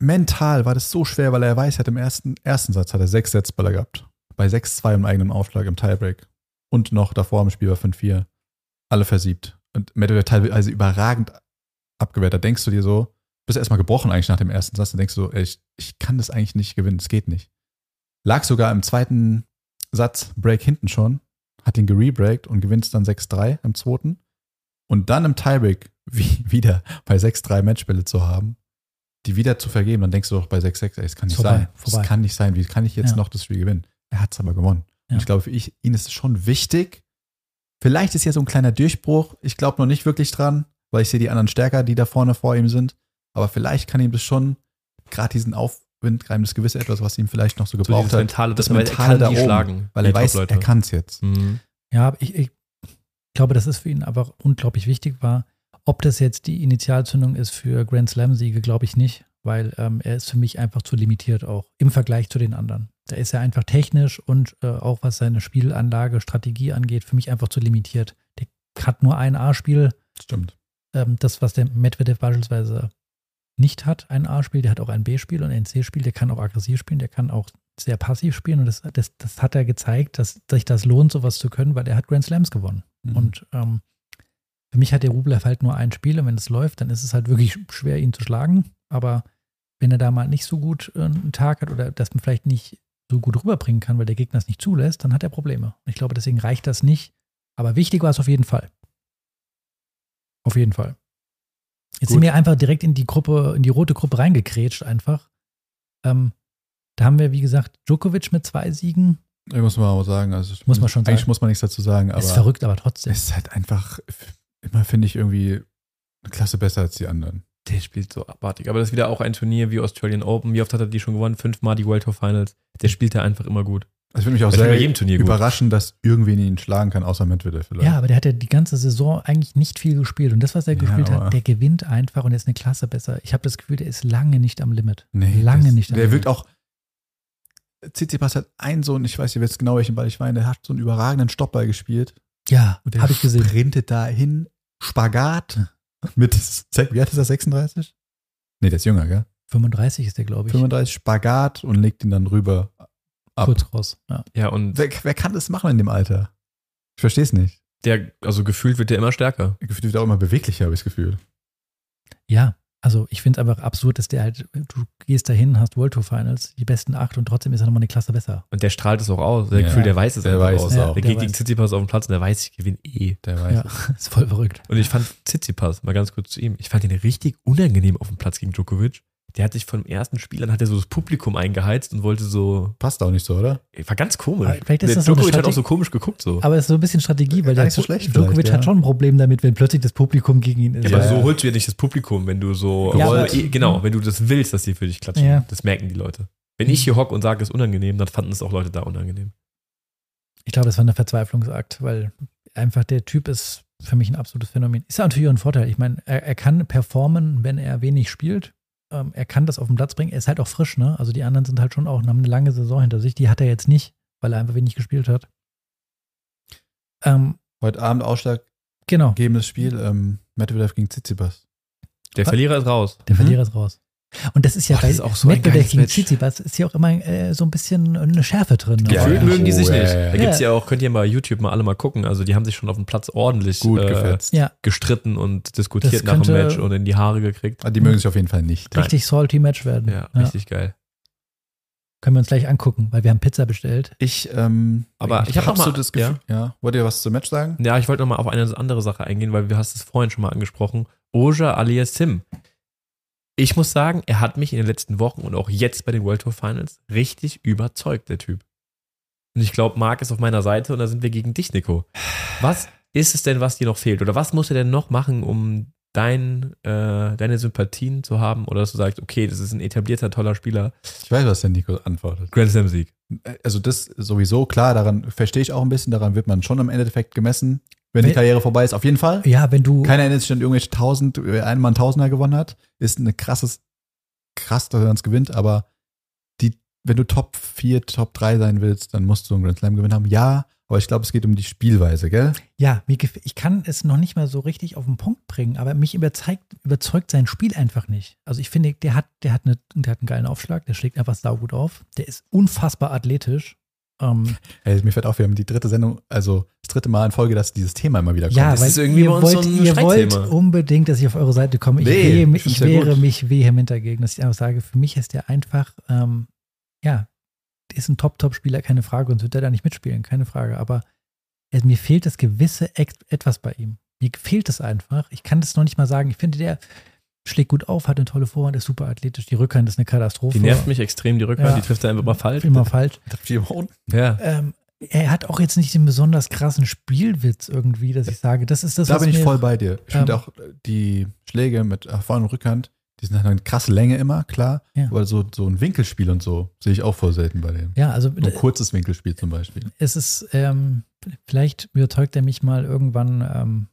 mental war das so schwer, weil er weiß, er hat im ersten, ersten Satz hat er sechs Setzballer gehabt. Bei 6-2 im eigenen Aufschlag im Tiebreak. Und noch davor im Spiel war 5-4. Alle versiebt. Und Medvedev teilweise überragend abgewehrt. Da denkst du dir so, bist erstmal gebrochen eigentlich nach dem ersten Satz. Da denkst du so, ey, ich, ich kann das eigentlich nicht gewinnen. Es geht nicht. Lag sogar im zweiten Satz Break hinten schon, hat ihn gerebreakt und gewinnt dann 6-3 im zweiten. Und dann im Tiebreak wie, wieder bei 6-3 Matchbälle zu haben, die wieder zu vergeben, dann denkst du doch bei 6-6, ey, es kann nicht Vorbei, sein. vorbei. Es kann nicht sein. Wie kann ich jetzt Ja. noch das Spiel gewinnen? Er hat es aber gewonnen. Ja. Und ich glaube, für ich, ihn ist es schon wichtig. Vielleicht ist ja so ein kleiner Durchbruch. Ich glaube noch nicht wirklich dran, weil ich sehe die anderen stärker, die da vorne vor ihm sind. Aber vielleicht kann ihm das schon gerade diesen Aufwind greifen, das gewisse etwas, was ihm vielleicht noch so So gebraucht dieses hat. Mentale, das man- Mentale da oben, schlagen. Weil er weiß, er kann es jetzt. Mhm. Ja, ich, ich glaube, dass es für ihn aber unglaublich wichtig war. Ob das jetzt die Initialzündung ist für Grand Slam-Siege, glaube ich nicht, weil ähm, er ist für mich einfach zu limitiert auch im Vergleich zu den anderen. Da ist er einfach technisch und äh, auch was seine Spielanlage, Strategie angeht, für mich einfach zu limitiert. Der hat nur ein A-Spiel, Stimmt. ähm, das, was der Medvedev beispielsweise nicht hat, ein A-Spiel, der hat auch ein B-Spiel und ein C-Spiel, der kann auch aggressiv spielen, der kann auch sehr passiv spielen und das, das, das hat er gezeigt, dass sich das lohnt, sowas zu können, weil er hat Grand Slams gewonnen. Mhm. Und ähm, für mich hat der Rublev halt nur ein Spiel und wenn es läuft, dann ist es halt wirklich schwer, ihn zu schlagen. Aber wenn er da mal nicht so gut äh, einen Tag hat oder das man vielleicht nicht so gut rüberbringen kann, weil der Gegner es nicht zulässt, dann hat er Probleme. Und ich glaube, deswegen reicht das nicht. Aber wichtig war es auf jeden Fall. Auf jeden Fall. Jetzt Gut. sind wir einfach direkt in die Gruppe, in die rote Gruppe reingekrätscht einfach. Ähm, da haben wir, wie gesagt, Djokovic mit zwei Siegen. Ich muss mal auch sagen, also Muss man schon eigentlich sagen. muss man nichts dazu sagen, aber ist verrückt, aber trotzdem. es ist halt einfach immer finde ich irgendwie eine Klasse besser als die anderen. Der spielt so abartig. Aber das ist wieder auch ein Turnier wie Australian Open. Wie oft hat er die schon gewonnen? Fünfmal die World Tour Finals. Der spielt da einfach immer gut. Also würde mich auch Das sehr Turnier gut. überraschen, dass irgendwen ihn schlagen kann, außer Medvedev vielleicht. Ja, aber der hat ja die ganze Saison eigentlich nicht viel gespielt. Und das, was er Ja, gespielt hat, der gewinnt einfach und er ist eine Klasse besser. Ich habe das Gefühl, der ist lange nicht am Limit. Nee, lange das, nicht am Der Limit. wirkt auch. Tsitsipas hat einen so, einen, ich weiß nicht jetzt genau, welchen Ball ich meine, der hat so einen überragenden Stoppball gespielt. Ja, Und der habe ich gesehen. sprintet dahin, Spagat mit, wie alt ist er, 36? Nee, der ist jünger, gell? 35 ist der, glaube ich. 35 Spagat und legt ihn dann rüber ab. Kurz raus. Ja. Ja, und Wer, wer kann das machen in dem Alter? Ich verstehe es nicht. der, also gefühlt wird der immer stärker. Gefühlt wird er auch immer beweglicher, habe ich das Gefühl. ja, also ich finde es einfach absurd, dass der halt, du gehst dahin, hast World Tour Finals, die besten acht und trotzdem ist er nochmal eine Klasse besser. Und der strahlt es auch aus. Der Ja, Gefühl, der weiß es der einfach weiß aus. es Ja, auch. Der der geht gegen. Tsitsipas auf dem Platz und der weiß, ich gewinne eh. Der weiß. Ja, ist voll verrückt. Und ich fand Tsitsipas, mal ganz kurz zu ihm, ich fand ihn richtig unangenehm auf dem Platz gegen Djokovic. Der hat sich vom ersten Spiel, dann hat er so das Publikum eingeheizt und wollte so, Passt auch nicht so, oder? war ganz komisch. Vielleicht ist der das so Djokovic hat auch so komisch geguckt so. Aber es ist so ein bisschen Strategie, weil der so schlecht Djokovic vielleicht, hat ja. schon ein Problem damit, wenn plötzlich das Publikum gegen ihn ist. Ja, aber Ja, so ja. holst du ja nicht das Publikum, wenn du so, Ja, aber- eh- genau, wenn du das willst, dass die für dich klatschen. Ja. Das merken die Leute. Wenn ich hier hocke und sage, es ist unangenehm, dann fanden es auch Leute da unangenehm. Ich glaube, das war ein Verzweiflungsakt, weil einfach der Typ ist für mich ein absolutes Phänomen. Ist ja natürlich auch ein Vorteil. Ich meine, er, er kann performen, wenn er wenig spielt. Ähm, er kann das auf den Platz bringen. Er ist halt auch frisch, ne? Also die anderen sind halt schon auch, haben eine lange Saison hinter sich. Die hat er jetzt nicht, weil er einfach wenig gespielt hat. Ähm, Heute Abend genau, ausschlaggebendes Spiel, ähm, Medvedev gegen Tsitsipas. Der Was? Verlierer ist raus. der Mhm. Verlierer ist raus. Und das ist ja Boah, bei auch so Match. Tsitsipas ist ja auch immer äh, so ein bisschen eine Schärfe drin. Ja, Gefühlt ja. mögen die sich Oh, ja, nicht. ja, ja. Da gibt's Ja. ja auch, könnt ihr mal YouTube mal alle mal gucken. Also die haben sich schon auf dem Platz ordentlich Gut äh, gefetzt. Ja, gestritten und diskutiert nach dem Match und in die Haare gekriegt. Ah, Die mögen sich auf jeden Fall nicht. Nein. richtig salty Match werden. Ja, richtig geil. Können wir uns gleich angucken, weil wir haben Pizza bestellt. Ich, ähm, Aber ich hab noch so mal- das Gefühl, ja. Wollt ihr was zum Match sagen? Ja, ich wollte noch mal auf eine andere Sache eingehen, weil du hast es vorhin schon mal angesprochen. Oja alias Sim. Ich muss sagen, er hat mich in den letzten Wochen und auch jetzt bei den World Tour Finals richtig überzeugt, der Typ. Und ich glaube, Marc ist auf meiner Seite und da sind wir gegen dich, Nico. Was ist es denn, was dir noch fehlt? Oder was muss er denn noch machen, um dein, äh, deine Sympathien zu haben? Oder dass du sagst, okay, das ist ein etablierter, toller Spieler. Ich weiß, was der Nico antwortet. Grand Slam Sieg. Also das sowieso, klar, daran verstehe ich auch ein bisschen, daran wird man schon im Endeffekt gemessen, wenn die Karriere vorbei ist, auf jeden Fall. Ja, wenn du. Keiner erinnert sich an irgendwelche tausend, äh, einmal ein Tausender gewonnen hat. Ist eine krasses, krass, dass er uns gewinnt, aber die, wenn du Top 4, Top 3 sein willst, dann musst du einen Grand Slam Gewinn haben. Ja, aber ich glaube, es geht um die Spielweise, gell? Ja, ich kann es noch nicht mal so richtig auf den Punkt bringen, aber mich überzeugt, überzeugt sein Spiel einfach nicht. Also ich finde, der hat, der hat, eine, der hat einen geilen Aufschlag, der schlägt einfach saugut auf. Der ist unfassbar athletisch. Ähm, Ey, mir fällt auf, wir haben die dritte Sendung, also das dritte Mal in Folge, dass dieses Thema immer wieder kommt. ja, das weil ist irgendwie ihr, bei uns so wollt, ein ihr wollt unbedingt, dass ich auf eure Seite komme. Ich, Nee, wehe, ich wehre gut. mich vehement dagegen, dass ich einfach sage, für mich ist der einfach, ähm, ja, ist ein Top-Top-Spieler, keine Frage, und wird der da nicht mitspielen, keine Frage. Aber es, mir fehlt das gewisse etwas bei ihm. Mir fehlt es einfach. Ich kann das noch nicht mal sagen. Ich finde, der schlägt gut auf, hat eine tolle Vorhand, ist super athletisch. Die Rückhand ist eine Katastrophe. Die nervt mich extrem, die Rückhand, Ja. die trifft er einfach mal falsch. Immer falsch. Trifft die immer unten. Ja. Ähm, er hat auch jetzt nicht den besonders krassen Spielwitz irgendwie, dass ich sage, das ist das, Da was bin ich voll bei dir. Ich finde Ähm, auch äh, die Schläge mit äh, Vorn- und Rückhand, die sind halt eine krasse Länge immer, klar. Ja. Aber so, so ein Winkelspiel und so sehe ich auch voll selten bei dem. Ja, also So ein kurzes Winkelspiel zum Beispiel. es ist, ähm, vielleicht überzeugt er mich mal irgendwann, ähm,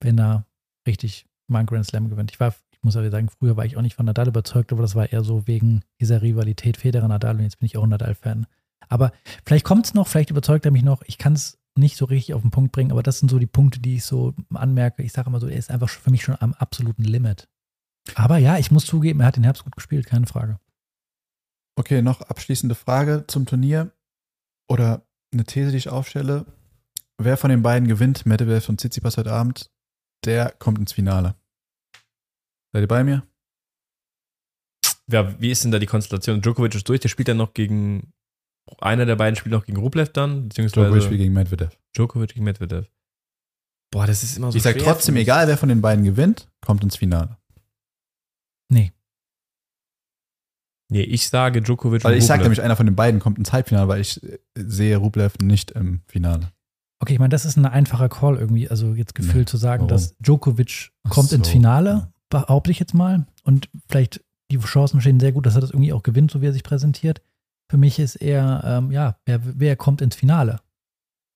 wenn er richtig mal einen Grand Slam gewinnt. Ich war, ich muss aber sagen, früher war ich auch nicht von Nadal überzeugt, aber das war eher so wegen dieser Rivalität Federer-Nadal und jetzt bin ich auch Nadal-Fan. Aber vielleicht kommt es noch, vielleicht überzeugt er mich noch. Ich kann es nicht so richtig auf den Punkt bringen, aber das sind so die Punkte, die ich so anmerke. Ich sage immer so, er ist einfach für mich schon am absoluten Limit. Aber ja, ich muss zugeben, er hat den Herbst gut gespielt, keine Frage. Okay, noch abschließende Frage zum Turnier oder eine These, die ich aufstelle. Wer von den beiden gewinnt, Medvedev und Tsitsipas heute Abend, der kommt ins Finale. Seid ihr bei mir? ja. Wie ist denn da die Konstellation? Djokovic ist durch, der spielt dann noch gegen, einer der beiden spielt noch gegen Rublev dann, beziehungsweise Djokovic spielt gegen Medvedev. Djokovic gegen Medvedev. Boah, das ist immer so Ich sag trotzdem, egal wer von den beiden gewinnt, kommt ins Finale. Nee. Nee, ich sage Djokovic Weil und ich sag Rublev. nämlich, einer von den beiden kommt ins Halbfinale, weil ich äh, sehe Rublev nicht im Finale. Okay, ich meine, das ist ein einfacher Call irgendwie, also jetzt gefühlt zu sagen, warum? dass Djokovic kommt ins so. Finale, behaupte ich jetzt mal. Und vielleicht die Chancen stehen sehr gut, dass er das irgendwie auch gewinnt, so wie er sich präsentiert. Für mich ist er, ähm, ja, wer, wer kommt ins Finale?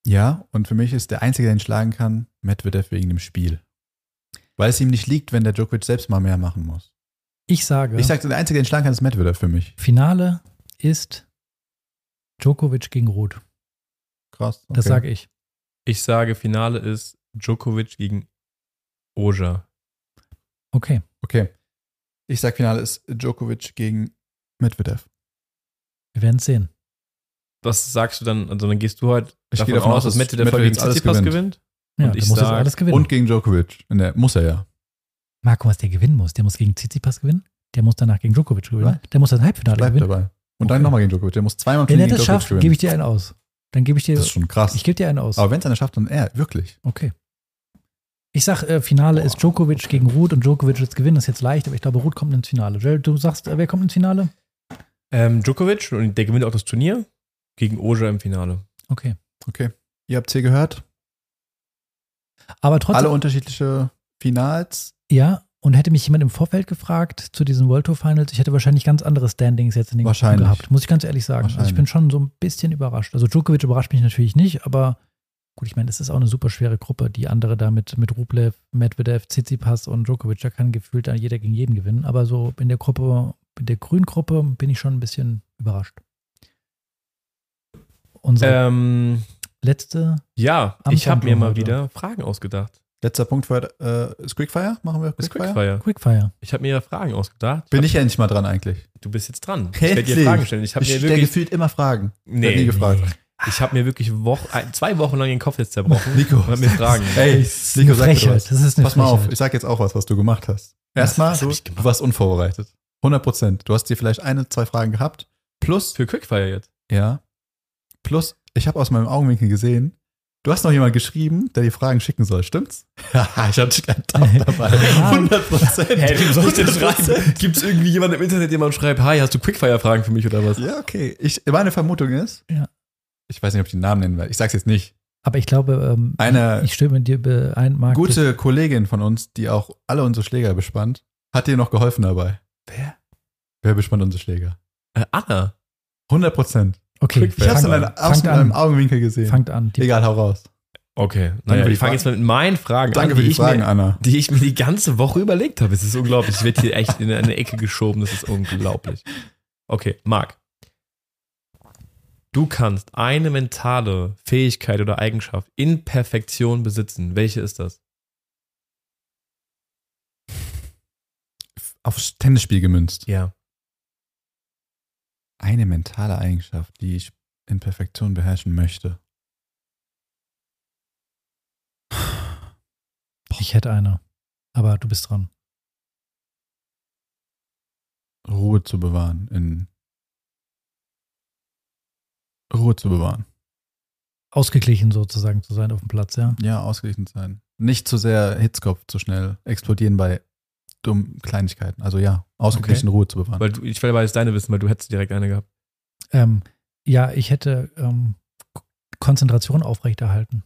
Ja, und für mich ist der Einzige, der ihn schlagen kann, Medvedev wegen dem Spiel. Weil es ihm nicht liegt, wenn der Djokovic selbst mal mehr machen muss. Ich sage, Ich sag, der Einzige, der ihn schlagen kann, ist Medvedev für mich. Finale ist Djokovic gegen Ruth. Krass. Das okay. sage ich. Ich sage, Finale ist Djokovic gegen Oja. Okay. Okay. Ich sag, Finale ist Djokovic gegen Medvedev. Wir werden es sehen. Was sagst du dann? Also dann gehst du halt Ich davon, gehe davon aus, aus, dass Medvedev Medvedev gegen jetzt alles Tsitsipas gewinnt. gewinnt? Ja, Und der ich muss jetzt sag- alles gewinnen. Und gegen Djokovic. In der, muss er ja. Marco, was der gewinnen muss, der muss gegen Tsitsipas gewinnen, der muss danach gegen Djokovic gewinnen, Was? der muss das Halbfinale Bleibt gewinnen. dabei. Und dann Okay. nochmal gegen Djokovic. Der muss zweimal Wenn gegen er das Djokovic schafft, gewinnen. gebe ich dir einen aus. Dann gebe ich dir, Das ist schon krass. ich gebe dir einen aus. Aber wenn es einer schafft, dann er, wirklich. Okay. Ich sag, äh, Finale ist Djokovic gegen Ruth und Djokovic wird gewinnen. Das ist jetzt leicht, aber ich glaube, Ruth kommt ins Finale. Joel, du sagst, äh, wer kommt ins Finale? Ähm, Djokovic und der gewinnt auch das Turnier gegen Oja im Finale. Okay. Okay. Ihr habt es hier gehört. Aber trotzdem, Alle unterschiedliche Finals. ja, und hätte mich jemand im Vorfeld gefragt zu diesen World Tour Finals, ich hätte wahrscheinlich ganz andere Standings jetzt in den Gruppen gehabt. Muss ich ganz ehrlich sagen. Also ich bin schon so ein bisschen überrascht. Also Djokovic überrascht mich natürlich nicht, aber gut, ich meine, es ist auch eine super schwere Gruppe. Die andere da mit, mit Rublev, Medvedev, Tsitsipas und Djokovic, da kann gefühlt dann jeder gegen jeden gewinnen. Aber so in der Gruppe, in der grünen Gruppe bin ich schon ein bisschen überrascht. Unsere Ähm, letzte, ja, Am ich habe mir mal heute. wieder Fragen ausgedacht. Letzter Punkt für heute. Äh, ist Quickfire? Machen wir Das Quickfire? Quickfire. Quickfire. Ich habe mir Fragen ausgedacht. Bin ich ja nicht mal dran eigentlich. Du bist jetzt dran. Ich werde dir Fragen stellen. Ich habe ich mir wirklich, gefühlt immer Fragen. nee, Werd nie gefragt. Ich habe mir wirklich Woche, zwei Wochen lang den Kopf jetzt zerbrochen Nico. und mir Fragen. Ey, Das ist Nico, eine sag Frechheit. was. Das ist eine Pass mal auf, ich sag jetzt auch was, was du gemacht hast. Erstmal, du, du warst unvorbereitet. 100 Prozent. Du hast dir vielleicht eine, zwei Fragen gehabt. Plus, Für Quickfire jetzt. ja, plus, ich habe aus meinem Augenwinkel gesehen, du hast noch jemand geschrieben, der die Fragen schicken soll, stimmt's? Ja, ich hatte einen Tag dabei. 100 Prozent. Hä, wem soll ich denn schreiben? Gibt es irgendwie jemanden im Internet, der mal schreibt, hi, hast du Quickfire-Fragen für mich oder was? Ja, okay. Ich, meine Vermutung ist, Ja. Ich weiß nicht, ob ich den Namen nennen werde. Ich sag's jetzt nicht. Aber ich glaube, ähm, Eine ich stimme dir ein, Marc. gute Kollegin von uns, die auch alle unsere Schläger bespannt, hat dir noch geholfen dabei. Wer? Wer bespannt unsere Schläger? Äh, Anna. 100 Prozent. Okay, Quickfire. Ich hab's in fangt meinem an. Augenwinkel gesehen. fangt an. Die, Egal, hau raus. Okay, Danke naja, für die ich fange jetzt mal mit meinen Fragen Danke an, für die ich Fragen, mir, Anna. die ich mir die ganze Woche überlegt habe. Es ist unglaublich. Ich werde hier echt in eine Ecke geschoben. Das ist unglaublich. Okay, Marc. Du kannst eine mentale Fähigkeit oder Eigenschaft in Perfektion besitzen. Welche ist das? Aufs Tennisspiel gemünzt. Ja. Eine mentale Eigenschaft, die ich in Perfektion beherrschen möchte. ich hätte eine. Aber du bist dran. Ruhe zu bewahren. In Ruhe zu bewahren. Ausgeglichen sozusagen zu sein auf dem Platz, ja. Ja, ausgeglichen sein. Nicht zu sehr Hitzkopf zu schnell explodieren bei dummen Kleinigkeiten. Also ja, ausgeglichen Ruhe zu bewahren. Weil du, ich will aber jetzt deine wissen, weil du hättest direkt eine gehabt. Ähm, ja, ich hätte ähm, Konzentration aufrechterhalten.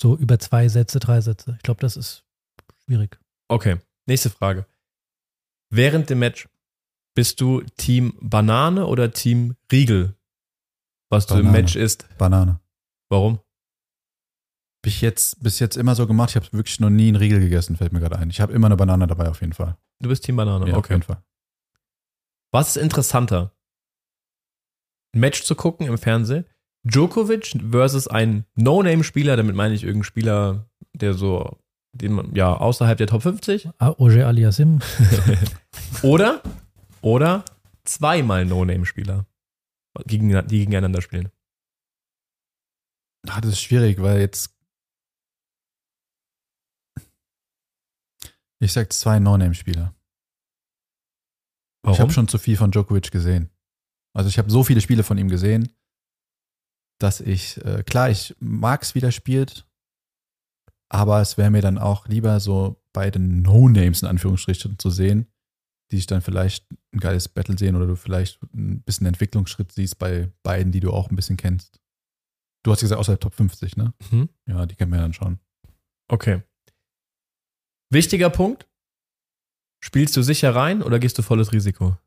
So über zwei Sätze, drei Sätze. Ich glaube, das ist schwierig. Okay, nächste Frage. Während dem Match bist du Team Banane oder Team Riegel? Was du im Banane. Match isst. Banane. Warum? Hab ich jetzt bis jetzt immer so gemacht. Ich habe wirklich noch nie einen Riegel gegessen, fällt mir gerade ein. Ich habe immer eine Banane dabei auf jeden Fall. Du bist Team Banane. Ja, auf okay. jeden Fall. Was ist interessanter? Ein Match zu gucken im Fernsehen? Djokovic versus ein No-Name-Spieler, damit meine ich irgendeinen Spieler, der so, den man, ja, außerhalb der Top 50. Ah, Roger Aliasim, Oder, oder zweimal No-Name-Spieler, gegen, die gegeneinander spielen. Ah, das ist schwierig, weil jetzt. Ich sag zwei No-Name-Spieler. Ich habe schon zu viel von Djokovic gesehen. Also ich habe so viele Spiele von ihm gesehen, dass ich, äh, klar, ich mag es, wie der spielt, aber es wäre mir dann auch lieber so bei den No-Names in Anführungsstrichen zu sehen, die sich dann vielleicht ein geiles Battle sehen oder du vielleicht ein bisschen Entwicklungsschritt siehst bei beiden, die du auch ein bisschen kennst. Du hast gesagt, außerhalb Top 50, ne? Mhm. Ja, die kennen wir dann schon. Okay. Wichtiger Punkt. Spielst du sicher rein oder gehst du volles Risiko?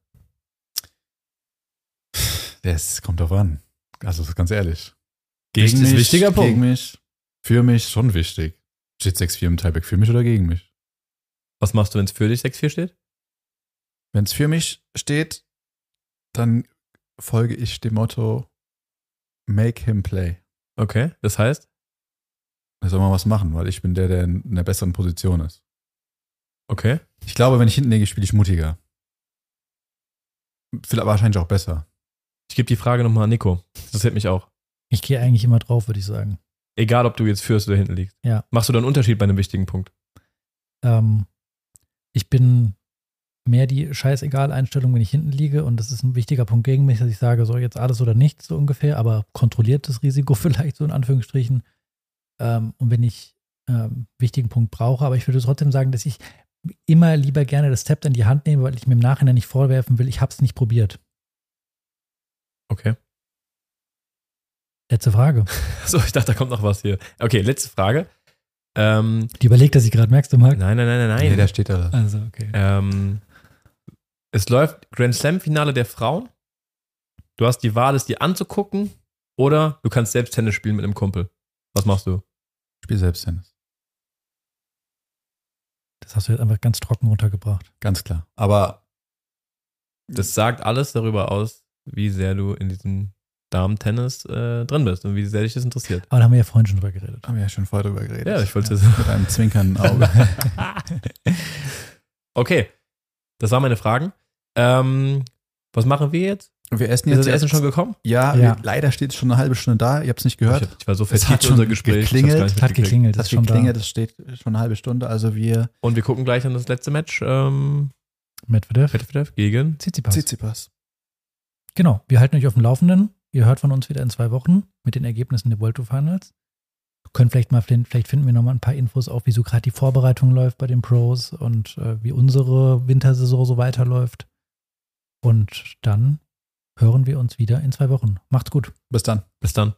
Das kommt drauf an. Also, ganz ehrlich. Gegen ist wichtiger Punkt. Gegen mich, für mich schon wichtig. Steht 6-4 im Tieback für mich oder gegen mich? Was machst du, wenn es für dich 6-4 steht? Wenn es für mich steht, dann folge ich dem Motto Make him play. Okay, das heißt? Da soll man was machen, weil ich bin der, der in einer besseren Position ist. Okay. Ich glaube, wenn ich hinten liege, spiele ich mutiger. Vielleicht wahrscheinlich auch besser. Ich gebe die Frage nochmal an Nico. Das interessiert mich auch. ich gehe eigentlich immer drauf, würde ich sagen. Egal, ob du jetzt führst oder hinten liegst. Ja. Machst du da einen Unterschied bei einem wichtigen Punkt? Ähm, ich bin mehr die Scheißegal-Einstellung, wenn ich hinten liege und das ist ein wichtiger Punkt gegen mich, dass ich sage, so jetzt alles oder nichts so ungefähr, aber kontrolliertes Risiko vielleicht so in Anführungsstrichen. Ähm, und wenn ich ähm, wichtigen Punkt brauche, aber ich würde trotzdem sagen, dass ich immer lieber gerne das Tab in die Hand nehme, weil ich mir im Nachhinein nicht vorwerfen will, ich habe es nicht probiert. Okay. Letzte Frage. So, ich dachte, da kommt noch was hier. Okay, letzte Frage. Ähm, Die überlegt, dass ich gerade merkst du, Marc? nein, nein, nein, nein, Nee, nein. da steht da. Also, okay. Ähm, es läuft Grand Slam Finale der Frauen. Du hast die Wahl, es dir anzugucken oder du kannst selbst Tennis spielen mit einem Kumpel. Was machst du? Spiel selbst Tennis. Das hast du jetzt einfach ganz trocken runtergebracht. Ganz klar. Aber Das sagt alles darüber aus, wie sehr du in diesem Damen-Tennis äh, drin bist und wie sehr dich das interessiert. Aber da haben wir ja vorhin schon drüber geredet. haben wir ja schon vorher drüber geredet. Ja, ich wollte es. Mit einem zwinkernden Auge. Okay, das waren meine Fragen. Ähm, was machen wir jetzt? wir essen Ist jetzt das Essen schon gekommen? Ja, Ja. Wir, leider steht es schon eine halbe Stunde da. Ihr habt es nicht gehört. Ich, ich war so Es vertieft hat in unser schon Gespräch. geklingelt. gar nicht Es hat geklingelt, Das ist schon geklingelt, das steht schon eine halbe Stunde. Also wir Und wir gucken gleich an das letzte Match. Ähm. Medvedev, Medvedev gegen. Tsitsipas. Tsitsipas. Genau, wir halten euch auf dem Laufenden. Ihr hört von uns wieder in zwei Wochen mit den Ergebnissen der World Tour Finals. Können vielleicht mal, vielleicht finden wir noch mal ein paar Infos auf, wie so gerade die Vorbereitung läuft bei den Pros und äh, wie unsere Wintersaison so weiterläuft. Und dann hören wir uns wieder in zwei Wochen. Macht's gut. Bis dann. Bis dann.